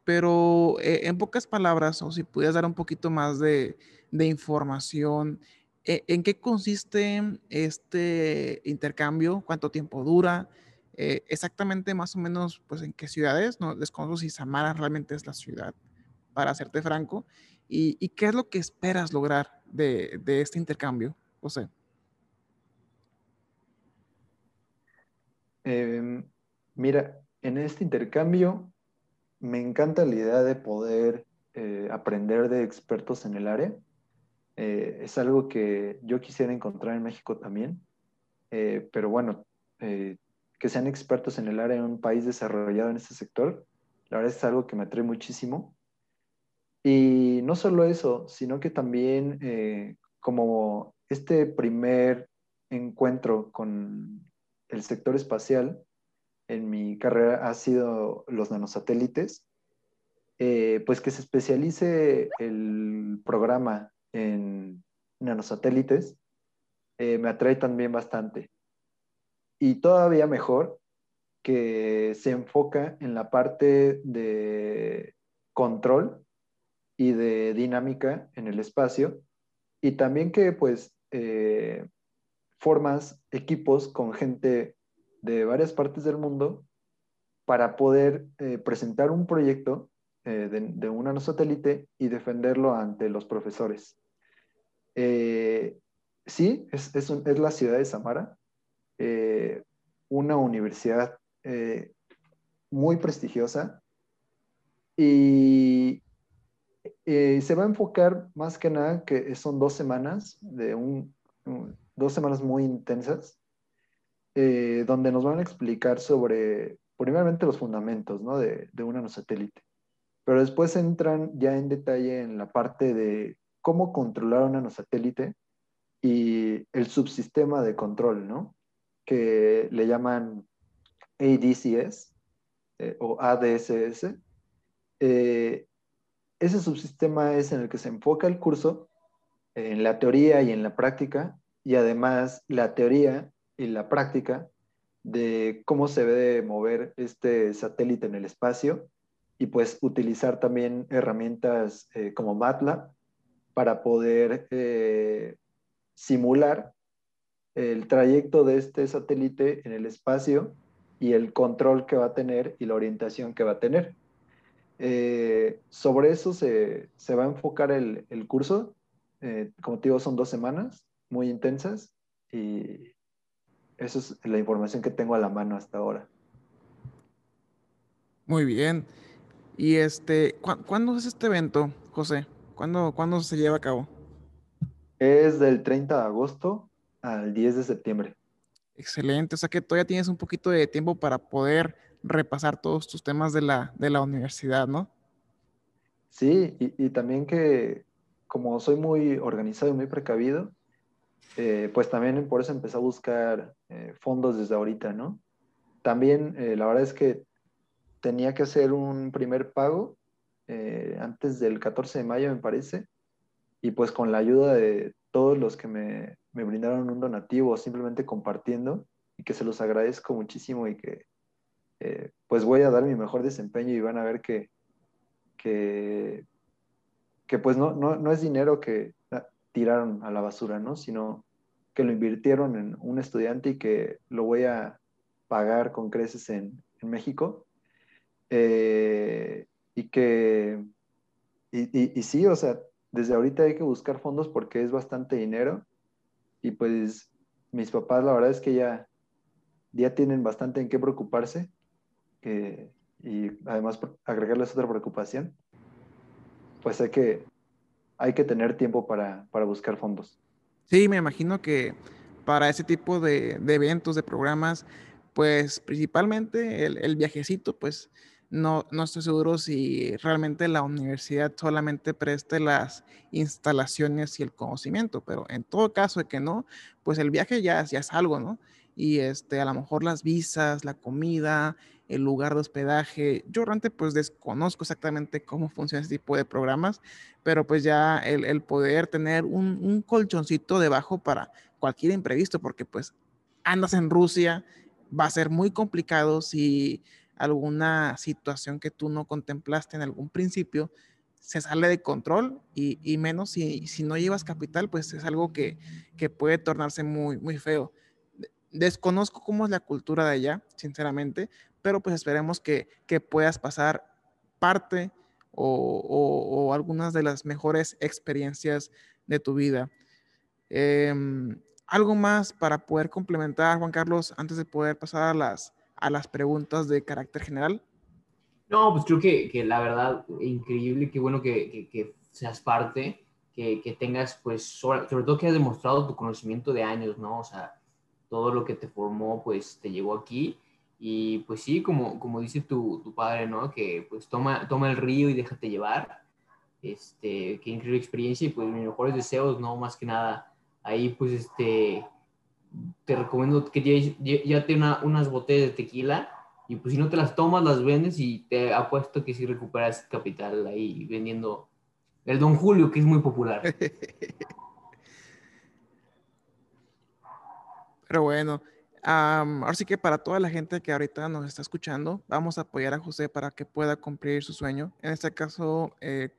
Pero eh, en pocas palabras, o si pudieras dar un poquito más de, de información, ¿en qué consiste este intercambio? ¿Cuánto tiempo dura? Eh, exactamente más o menos, pues en qué ciudades, no desconozco si Samara realmente es la ciudad, para hacerte franco, y, qué es lo que esperas lograr de, este intercambio, José. Eh, mira, en este intercambio me encanta la idea de poder eh, aprender de expertos en el área. Eh, es algo que yo quisiera encontrar en México también, eh, pero bueno, que sean expertos en el área en un país desarrollado en este sector, la verdad es algo que me atrae muchísimo. Y no solo eso, sino que también como este primer encuentro con el sector espacial, en mi carrera ha sido los nanosatélites, eh, pues que se especialice el programa en nanosatélites, eh, me atrae también bastante. Y todavía mejor que se enfoca en la parte de control y de dinámica en el espacio y también que pues eh, formas equipos con gente de varias partes del mundo para poder eh, presentar un proyecto de, un nanosatélite y defenderlo ante los profesores. Sí, es, es, es, la ciudad de Samara, una universidad muy prestigiosa y eh, se va a enfocar más que nada que son dos semanas, de un, dos semanas muy intensas, eh, donde nos van a explicar sobre, primeramente, los fundamentos ¿no? de, de un nanosatélite. Pero después entran ya en detalle en la parte de cómo controlar un nanosatélite y el subsistema de control, ¿no? Que le llaman ADCS eh, o ADSS. Eh, ese subsistema es en el que se enfoca el curso, en la teoría y en la práctica, y además la teoría y la práctica de cómo se debe mover este satélite en el espacio y pues utilizar también herramientas eh, como MATLAB para poder eh, simular el trayecto de este satélite en el espacio y el control que va a tener y la orientación que va a tener. Eh, sobre eso se, se, va a enfocar el, el curso. Eh, como te digo, son dos semanas muy intensas y esa es la información que tengo a la mano hasta ahora. Muy bien. ¿Y este, ¿cu cuándo es este evento, José? ¿Cuándo, ¿Cuándo se lleva a cabo? Es del 30 de agosto al 10 de septiembre. Excelente, o sea que todavía tienes un poquito de tiempo para poder repasar todos tus temas de la, de la universidad, ¿no? Sí, y, y, también que como soy muy organizado y muy precavido, eh, pues también por eso empecé a buscar eh, fondos desde ahorita, ¿no? También eh, la verdad es que tenía que hacer un primer pago eh, antes del 14 de mayo, me parece, y pues con la ayuda de todos los que me, me brindaron un donativo, simplemente compartiendo, y que se los agradezco muchísimo y que eh, pues voy a dar mi mejor desempeño y van a ver que, que, que pues no, no, no, es dinero que tiraron a la basura, ¿no? Sino que lo invirtieron en un estudiante y que lo voy a pagar con creces en, en México. Eh, y que, y, y, sí, o sea, desde ahorita hay que buscar fondos porque es bastante dinero y pues mis papás la verdad es que ya, ya tienen bastante en qué preocuparse que, y además agregarles otra preocupación, pues hay que, hay que tener tiempo para, para buscar fondos. Sí, me imagino que para ese tipo de, de eventos, de programas, pues principalmente el, el viajecito, pues no, no, estoy seguro si realmente la universidad solamente preste las instalaciones y el conocimiento, pero en todo caso de que no, pues el viaje ya, ya es algo, ¿no? Y este, a lo mejor las visas, la comida, el lugar de hospedaje. Yo realmente pues desconozco exactamente cómo funciona ese tipo de programas, pero pues ya el, el poder tener un, un, colchoncito debajo para cualquier imprevisto, porque pues andas en Rusia, va a ser muy complicado si alguna situación que tú no contemplaste en algún principio se sale de control y, y menos si, si, no llevas capital, pues es algo que, que puede tornarse muy, muy feo. Desconozco cómo es la cultura de allá, sinceramente, pero pues esperemos que, que puedas pasar parte o, o, o, algunas de las mejores experiencias de tu vida. Eh, algo más para poder complementar, Juan Carlos, antes de poder pasar a las, a las preguntas de carácter general. No, pues creo que, que la verdad, increíble, qué bueno que, que, que seas parte, que, tengas, pues, sobre, sobre, todo que has demostrado tu conocimiento de años, ¿no? O sea, todo lo que te formó, pues, te llegó aquí y pues sí, como, como dice tu, tu, padre, ¿no? Que pues toma, toma el río y déjate llevar. Este, qué increíble experiencia y pues mis mejores deseos, ¿no? Más que nada, ahí pues este, te recomiendo que ya, te una, unas botellas de tequila y pues si no te las tomas, las vendes y te apuesto que sí recuperas capital ahí vendiendo el Don Julio, que es muy popular. Pero bueno, ahora sí que para toda la gente que ahorita nos está escuchando, vamos a apoyar a José para que pueda cumplir su sueño. En este caso, eh,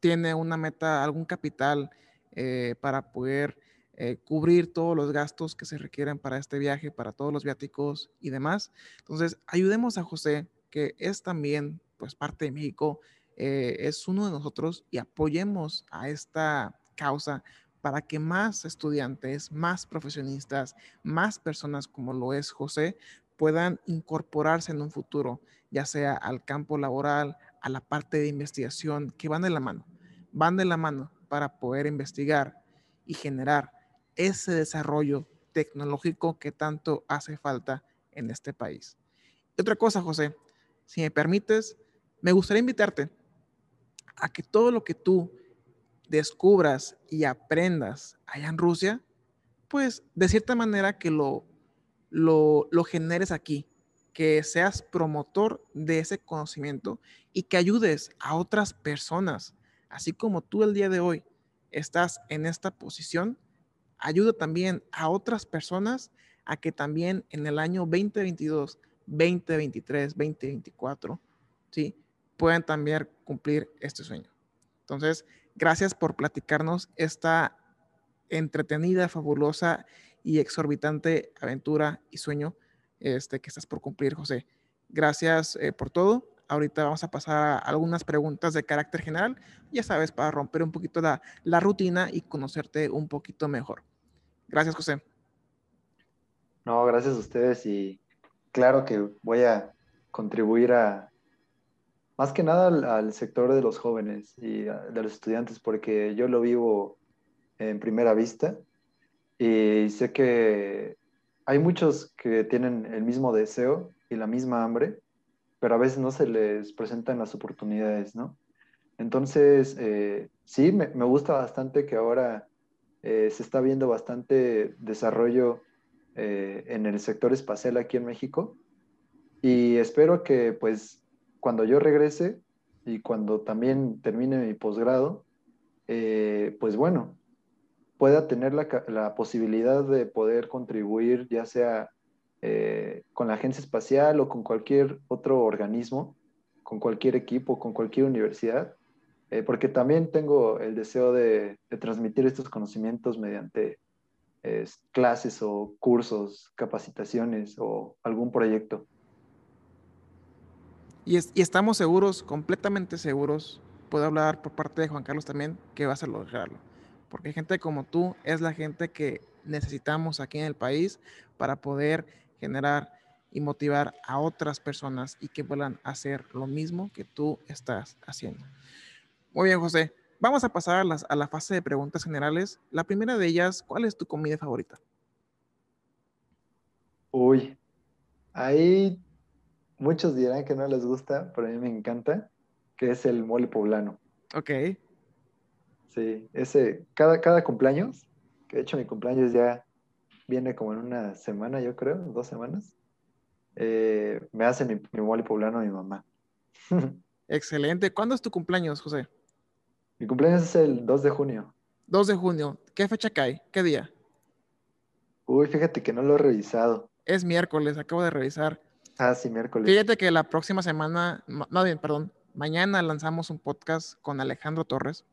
tiene una meta, algún capital eh, para poder eh, cubrir todos los gastos que se requieren para este viaje, para todos los viáticos y demás. Entonces, ayudemos a José, que es también pues parte de México, es uno de nosotros y apoyemos a esta causa para que más estudiantes, más profesionistas, más personas como lo es José, puedan incorporarse en un futuro, ya sea al campo laboral, a la parte de investigación, que van de la mano, van de la mano para poder investigar y generar ese desarrollo tecnológico que tanto hace falta en este país. Otra cosa, José, si me permites, me gustaría invitarte a que todo lo que tú descubras y aprendas allá en Rusia, pues de cierta manera que lo, lo, lo generes aquí, que seas promotor de ese conocimiento y que ayudes a otras personas, así como tú el día de hoy estás en esta posición, ayuda también a otras personas a que también en el año 2022, 2023, 2024, ¿sí? puedan también cumplir este sueño. Entonces, Gracias por platicarnos esta entretenida, fabulosa y exorbitante aventura y sueño este, que estás por cumplir, José. Gracias eh, por todo. Ahorita vamos a pasar a algunas preguntas de carácter general, ya sabes, para romper un poquito la, la rutina y conocerte un poquito mejor. Gracias, José. No, gracias a ustedes y claro que voy a contribuir a, más que nada al, sector de los jóvenes y de los estudiantes, porque yo lo vivo en primera vista y sé que hay muchos que tienen el mismo deseo y la misma hambre, pero a veces no se les presentan las oportunidades, ¿no? Entonces, eh, sí, me, gusta bastante que ahora eh, se está viendo bastante desarrollo eh, en el sector espacial aquí en México. Y espero que pues cuando yo regrese y cuando también termine mi posgrado, eh, pues bueno, pueda tener la, posibilidad de poder contribuir ya sea con la agencia espacial o con cualquier otro organismo, con cualquier equipo, con cualquier universidad, eh, porque también tengo el deseo de, transmitir estos conocimientos mediante clases o cursos, capacitaciones o algún proyecto. Y, estamos seguros, completamente seguros, puedo hablar por parte de Juan Carlos también, que vas a lograrlo. Porque gente como tú es la gente que necesitamos aquí en el país para poder generar y motivar a otras personas y que puedan hacer lo mismo que tú estás haciendo. Muy bien, José. Vamos a pasar a, a la fase de preguntas generales. La primera de ellas, ¿cuál es tu comida favorita? Uy, ahí muchos dirán que no les gusta, pero a mí me encanta, que es el mole poblano. Ok. Sí, ese, cada, cada cumpleaños, que de hecho mi cumpleaños ya viene como en una semana, yo creo, dos semanas, eh, me hace mi, mi, mole poblano mi mamá. Excelente. ¿Cuándo es tu cumpleaños, José? Mi cumpleaños es el 2 de junio. 2 de junio. ¿Qué fecha cae? ¿Qué día? Uy, fíjate que no lo he revisado. Es miércoles, acabo de revisar. Ah, sí, miércoles. Fíjate que la próxima semana, no bien, perdón, mañana lanzamos un podcast con Alejandro Torres.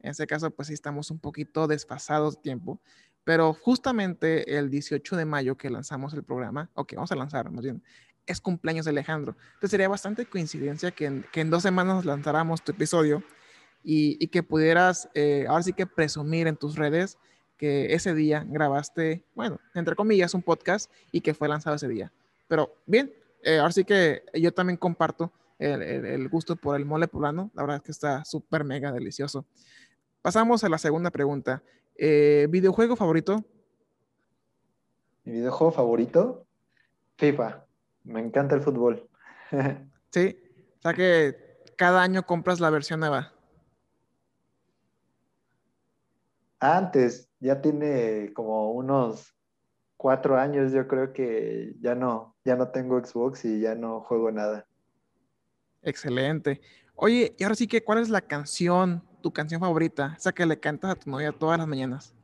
En ese caso, pues sí estamos un poquito desfasados de tiempo, pero justamente el 18 de mayo que lanzamos el programa, ok, vamos a lanzar, más bien, es cumpleaños de Alejandro. Entonces sería bastante coincidencia que en, que en dos semanas lanzáramos tu episodio y, y que pudieras, eh, ahora sí que presumir en tus redes que ese día grabaste, bueno, entre comillas, un podcast y que fue lanzado ese día. Pero bien, eh, ahora sí que yo también comparto el, gusto por el mole poblano. La verdad es que está súper mega delicioso. Pasamos a la segunda pregunta. Eh, ¿Videojuego favorito? Mi videojuego favorito, FIFA. Me encanta el fútbol. sí, o sea que cada año compras la versión nueva. Antes, ya tiene como unos cuatro años yo creo que ya no, ya no tengo Xbox y ya no juego nada. Excelente. Oye, y ahora sí que, ¿cuál es la canción, tu canción favorita? Esa que le cantas a tu novia todas las mañanas.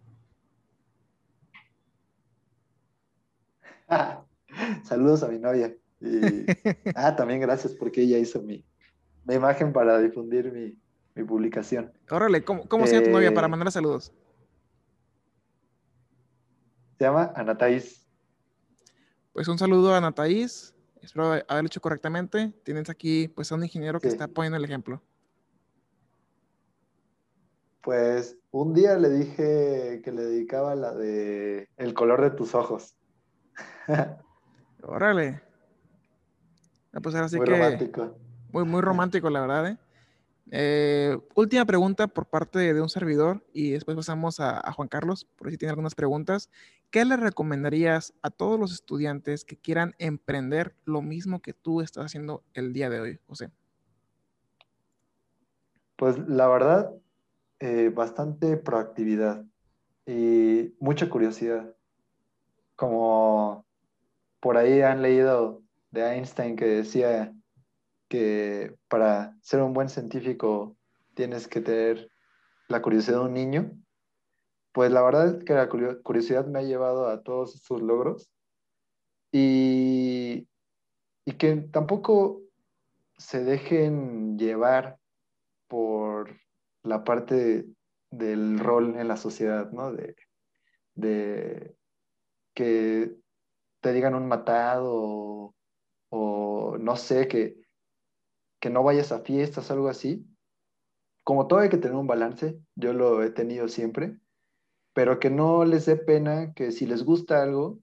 Saludos a mi novia. Y, ah, también gracias porque ella hizo mi, mi imagen para difundir mi, mi publicación. Órale, ¿cómo, cómo se llama tu novia para Eh, mandar saludos? Se llama Ana Thais. Pues un saludo a Ana Thaís. Espero haberlo hecho correctamente. Tienes aquí pues a un ingeniero que Sí. está poniendo el ejemplo. Pues un día le dije que le dedicaba la de El color de tus ojos. Órale. Ah, pues ahora sí Muy que romántico. muy, muy romántico, la verdad. ¿eh? Eh, última pregunta por parte de un servidor y después pasamos a, Juan Carlos, por si tiene algunas preguntas. ¿Qué le recomendarías a todos los estudiantes que quieran emprender lo mismo que tú estás haciendo el día de hoy, José? Pues la verdad, eh, bastante proactividad y mucha curiosidad. Como por ahí han leído de Einstein que decía que para ser un buen científico tienes que tener la curiosidad de un niño. Pues la verdad es que la curio- curiosidad me ha llevado a todos estos logros y, y que tampoco se dejen llevar por la parte del rol en la sociedad, ¿no? De, de que te digan un matado o, o no sé, que, que no vayas a fiestas, algo así. Como todo hay que tener un balance, yo lo he tenido siempre, pero que no les dé pena que si les gusta algo,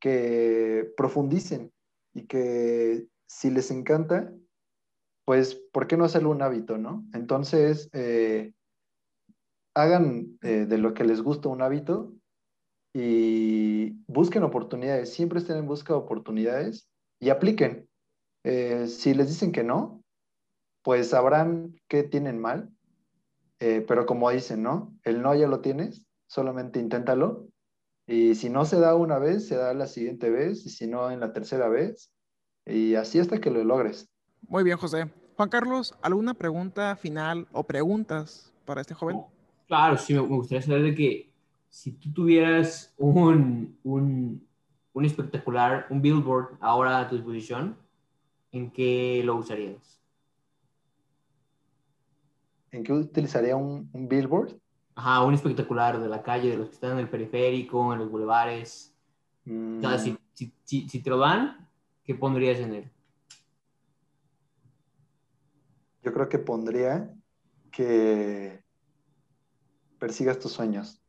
que profundicen y que si les encanta, pues, ¿por qué no hacerlo un hábito, no? Entonces, eh, hagan eh, de lo que les gusta un hábito y busquen oportunidades, siempre estén en busca de oportunidades y apliquen. Eh, si les dicen que no, pues sabrán que tienen mal, eh, pero como dicen, ¿no? El no ya lo tienes, solamente inténtalo y si no se da una vez, se da la siguiente vez y si no, en la tercera vez y así hasta que lo logres. Muy bien, José. Juan Carlos, ¿alguna pregunta final o preguntas para este joven? Claro, sí, me me gustaría saber de que si tú tuvieras un, un, un espectacular, un billboard ahora a tu disposición, ¿en qué lo usarías? ¿En qué utilizaría un, un billboard? Ajá, un espectacular de la calle, de los que están en el periférico, en los bulevares. O sea, Mm, si, si, si, si te lo dan, ¿qué pondrías en él? Yo creo que pondría que persigas tus sueños.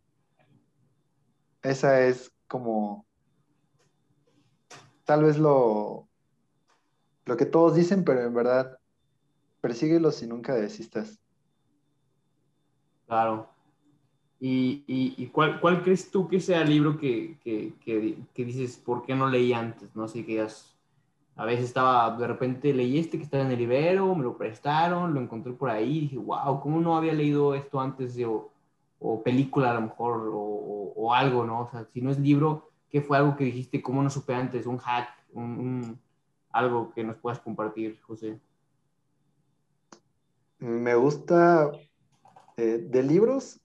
Esa es como tal vez lo, lo que todos dicen, pero en verdad, persíguelos y nunca desistas. Claro. ¿Y, y, y cuál, cuál crees tú que sea el libro que, que, que, que dices, ¿por qué no leí antes? No sé, que digas, a veces estaba, de repente leí este que estaba en el libro, me lo prestaron, lo encontré por ahí, dije, wow, ¿cómo no había leído esto antes? De, o, o película a lo mejor, o, o, algo, ¿no? O sea, si no es libro, ¿qué fue algo que dijiste, cómo no supe antes? Un hack, un- algo que nos puedas compartir, José. Me gusta eh, de libros,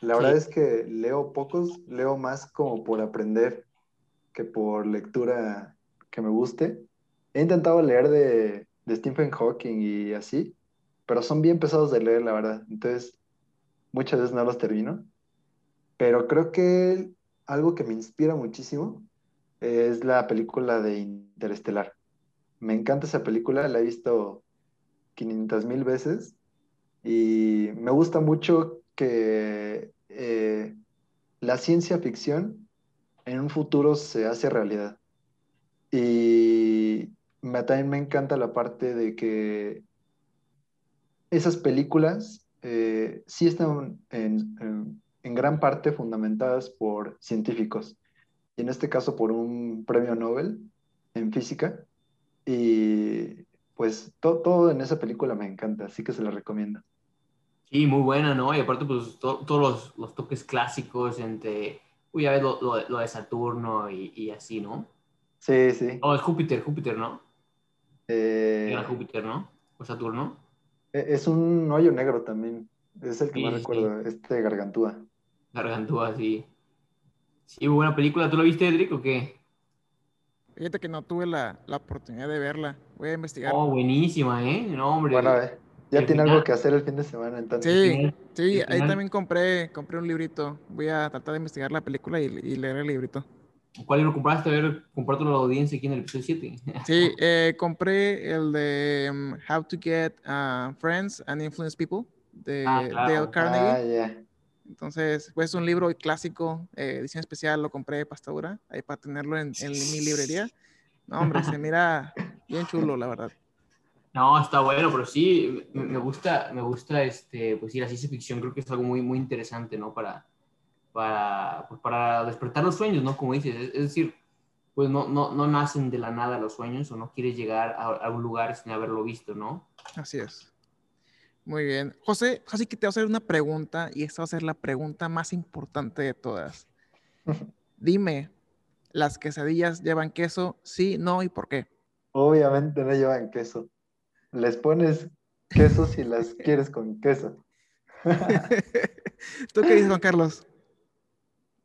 la Sí. verdad es que leo pocos, leo más como por aprender que por lectura que me guste. He intentado leer de, de Stephen Hawking y así, pero son bien pesados de leer, la verdad. Entonces, muchas veces no los termino. Pero creo que algo que me inspira muchísimo es la película de Interestelar. Me encanta esa película, la he visto 500 mil veces y me gusta mucho que eh, la ciencia ficción en un futuro se hace realidad. Y me, también me encanta la parte de que esas películas eh, sí están en, gran parte fundamentadas por científicos, y en este caso por un premio Nobel en física. Y pues to- todo en esa película me encanta, así que se la recomiendo. Sí, muy buena, ¿no? Y aparte, pues to- todos los, los toques clásicos entre, uy, ya ves lo, lo- lo de Saturno y, y así, ¿no? Sí, sí. Oh, es Júpiter, Júpiter, ¿no? Eh, Era Júpiter, ¿no? O Saturno. e- es un hoyo negro también. Es el que Sí, más sí, recuerdo, este Gargantúa. Gargantúa, sí. Sí, muy buena película. ¿Tú la viste, Edric, o qué? Fíjate que no tuve la, la oportunidad de verla. Voy a investigar. Oh, buenísima, ¿eh? No, hombre. Bueno, eh, ya tiene final- algo que hacer el fin de semana, entonces. Sí, sí, ahí también compré, compré un librito. Voy a tratar de investigar la película y, y leer el librito. ¿Cuál libro compraste? A ver, compártelo a la audiencia aquí en el episodio 7. Sí, eh, compré el de um, How to Get uh, Friends and Influence People de Ah, claro. Dale Carnegie. Ah, ya. Entonces, pues es un libro clásico, eh, edición especial, lo compré de pastadura, ahí para tenerlo en, en mi librería. No, hombre, se mira bien chulo, la verdad. No, está bueno, pero sí, me, gusta, me gusta, este, pues sí, la ciencia ficción creo que es algo muy, muy interesante, ¿no? Para, para, pues para despertar los sueños, ¿no? Como dices, es, es decir, pues no, no, no nacen de la nada los sueños o no quieres llegar a, a un lugar sin haberlo visto, ¿no? Así es. Muy bien. José, así que te voy a hacer una pregunta y esta va a ser la pregunta más importante de todas. Dime, ¿las quesadillas llevan queso? Sí, no y por qué? Obviamente no llevan queso. Les pones queso si las quieres con queso. ¿Tú qué dices, Juan Carlos?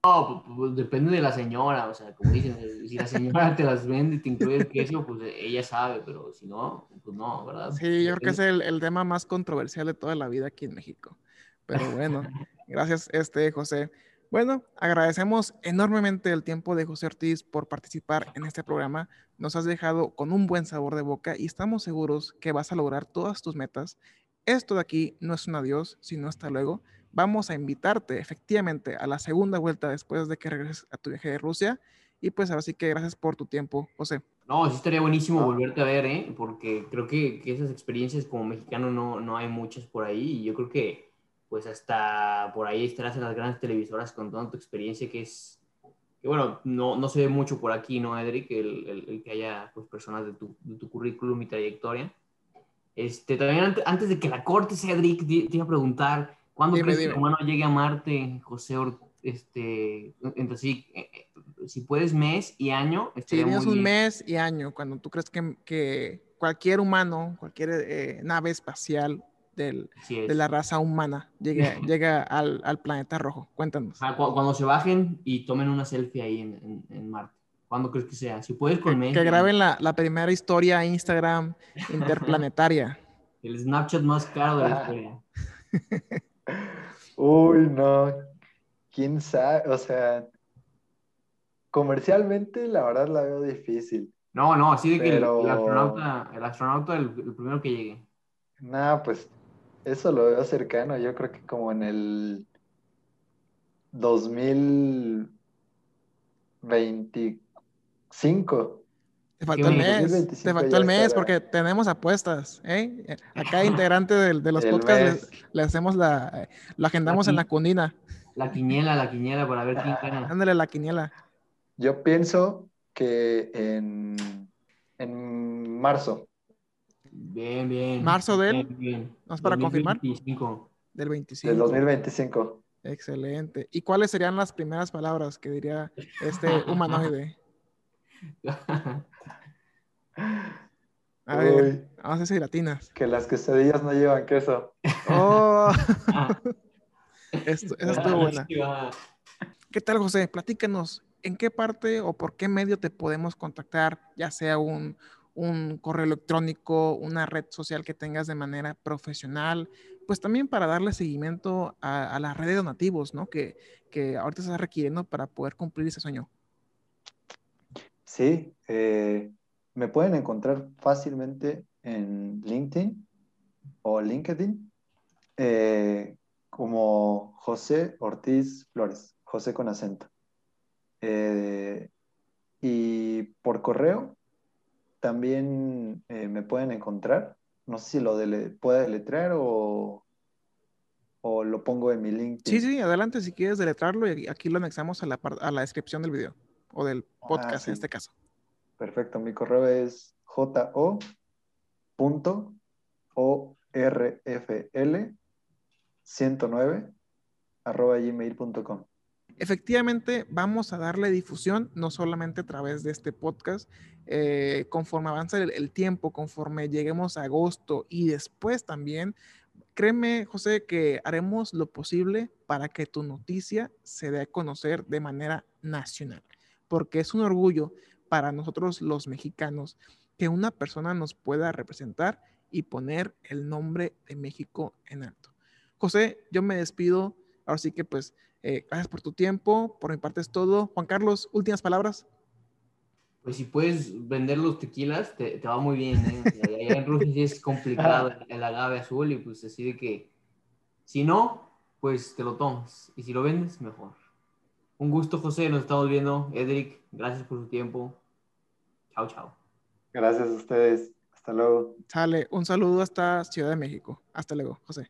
No, pues, pues, depende de la señora, o sea, como dicen, eh, si la señora te las vende y te incluye el queso, pues eh, ella sabe, pero si no, pues no, ¿verdad? Sí, yo creo que es el, el tema más controversial de toda la vida aquí en México. Pero bueno, gracias, este, José. Bueno, agradecemos enormemente el tiempo de José Ortiz por participar en este programa. Nos has dejado con un buen sabor de boca y estamos seguros que vas a lograr todas tus metas. Esto de aquí no es un adiós, sino hasta luego. Vamos a invitarte efectivamente a la segunda vuelta después de que regreses a tu viaje de Rusia. Y pues ahora sí que gracias por tu tiempo, José. No, sí estaría buenísimo Ah. volverte a ver, ¿eh? Porque creo que, que esas experiencias como mexicano no, no hay muchas por ahí y yo creo que pues hasta por ahí estarás en las grandes televisoras con toda tu experiencia que es, que bueno, no, no se ve mucho por aquí, ¿no, Edric? El, el- el que haya pues personas de tu, de tu currículum y trayectoria. Este, también antes, de que la cortes, Edric, te, iba a preguntar, ¿cuándo Dime, crees que dime. el humano llegue a Marte, José Or- este, entonces sí, eh, eh, si puedes mes y año, Si estaría tienes un bien. mes y año, cuando tú crees que, que cualquier humano, cualquier eh, nave espacial del- de la raza humana llega, llega al, al planeta rojo, cuéntanos. Ah, cu- cuando se bajen y tomen una selfie ahí en, en- en Marte. ¿Cuándo crees que sea? Si puedes Que, con que graben la, la primera historia a Instagram interplanetaria. el Snapchat más caro de la Ah. historia. Uy, no. ¿Quién sabe? O sea, comercialmente la verdad la veo difícil. No, no, así de que el- astronauta, el astronauta, el, el primero que llegue. Nada, pues eso lo veo cercano. Yo creo que como en el 2025. Te faltó el mes, 2025 te faltó el mes estará. porque tenemos apuestas. ¿eh? A cada integrante de, de los El podcasts le, le hacemos la, eh, lo agendamos en la cundina. La quiniela, la quiniela para ver quién gana. Ándale la quiniela. Yo pienso que en, en marzo. Bien, bien. Marzo del- Bien, bien. ¿no es para confirmar? 2025. Del 25. Del 2025. Excelente. ¿Y cuáles serían las primeras palabras que diría este humanoide? A ver, Uy, vamos a si latinas. que las quesadillas no llevan queso. Oh, esto, esa estuvo buena. Va. ¿Qué tal, José? Platícanos, ¿en qué parte o por qué medio te podemos contactar, ya sea un, un correo electrónico, una red social que tengas de manera profesional, pues también para darle seguimiento a, a la red de donativos, ¿no? Que, que ahorita se está requiriendo para poder cumplir ese sueño. Sí, eh, me pueden encontrar fácilmente en LinkedIn o LinkedIn eh, como José Ortiz Flores, José con acento. Eh, y por correo también eh, me pueden encontrar. No sé si lo dele pueda deletrear o, o lo pongo en mi LinkedIn. Sí, sí, adelante si quieres deletrarlo y aquí lo anexamos a la, a la descripción del video o del podcast Ah, sí. en este caso. Perfecto, mi correo es jo.orfl109 arroba gmail.com. Efectivamente, vamos a darle difusión, no solamente a través de este podcast, eh, conforme avanza el, el tiempo, conforme lleguemos a agosto y después también, créeme, José, que haremos lo posible para que tu noticia se dé a conocer de manera nacional, porque es un orgullo para nosotros los mexicanos que una persona nos pueda representar y poner el nombre de México en alto. José, yo me despido. Ahora sí que pues eh, gracias por tu tiempo. Por mi parte es todo. Juan Carlos, últimas palabras. Pues si puedes vender los tequilas, te, va muy bien. ¿eh? Allá en Rusia es complicado el agave azul y pues así de que si no, pues te lo tomas. Y si lo vendes, mejor. Un gusto, José. Nos estamos viendo. Edric, gracias por su tiempo. Chao, chao. Gracias a ustedes. Hasta luego. Sale, un saludo hasta Ciudad de México. Hasta luego, José.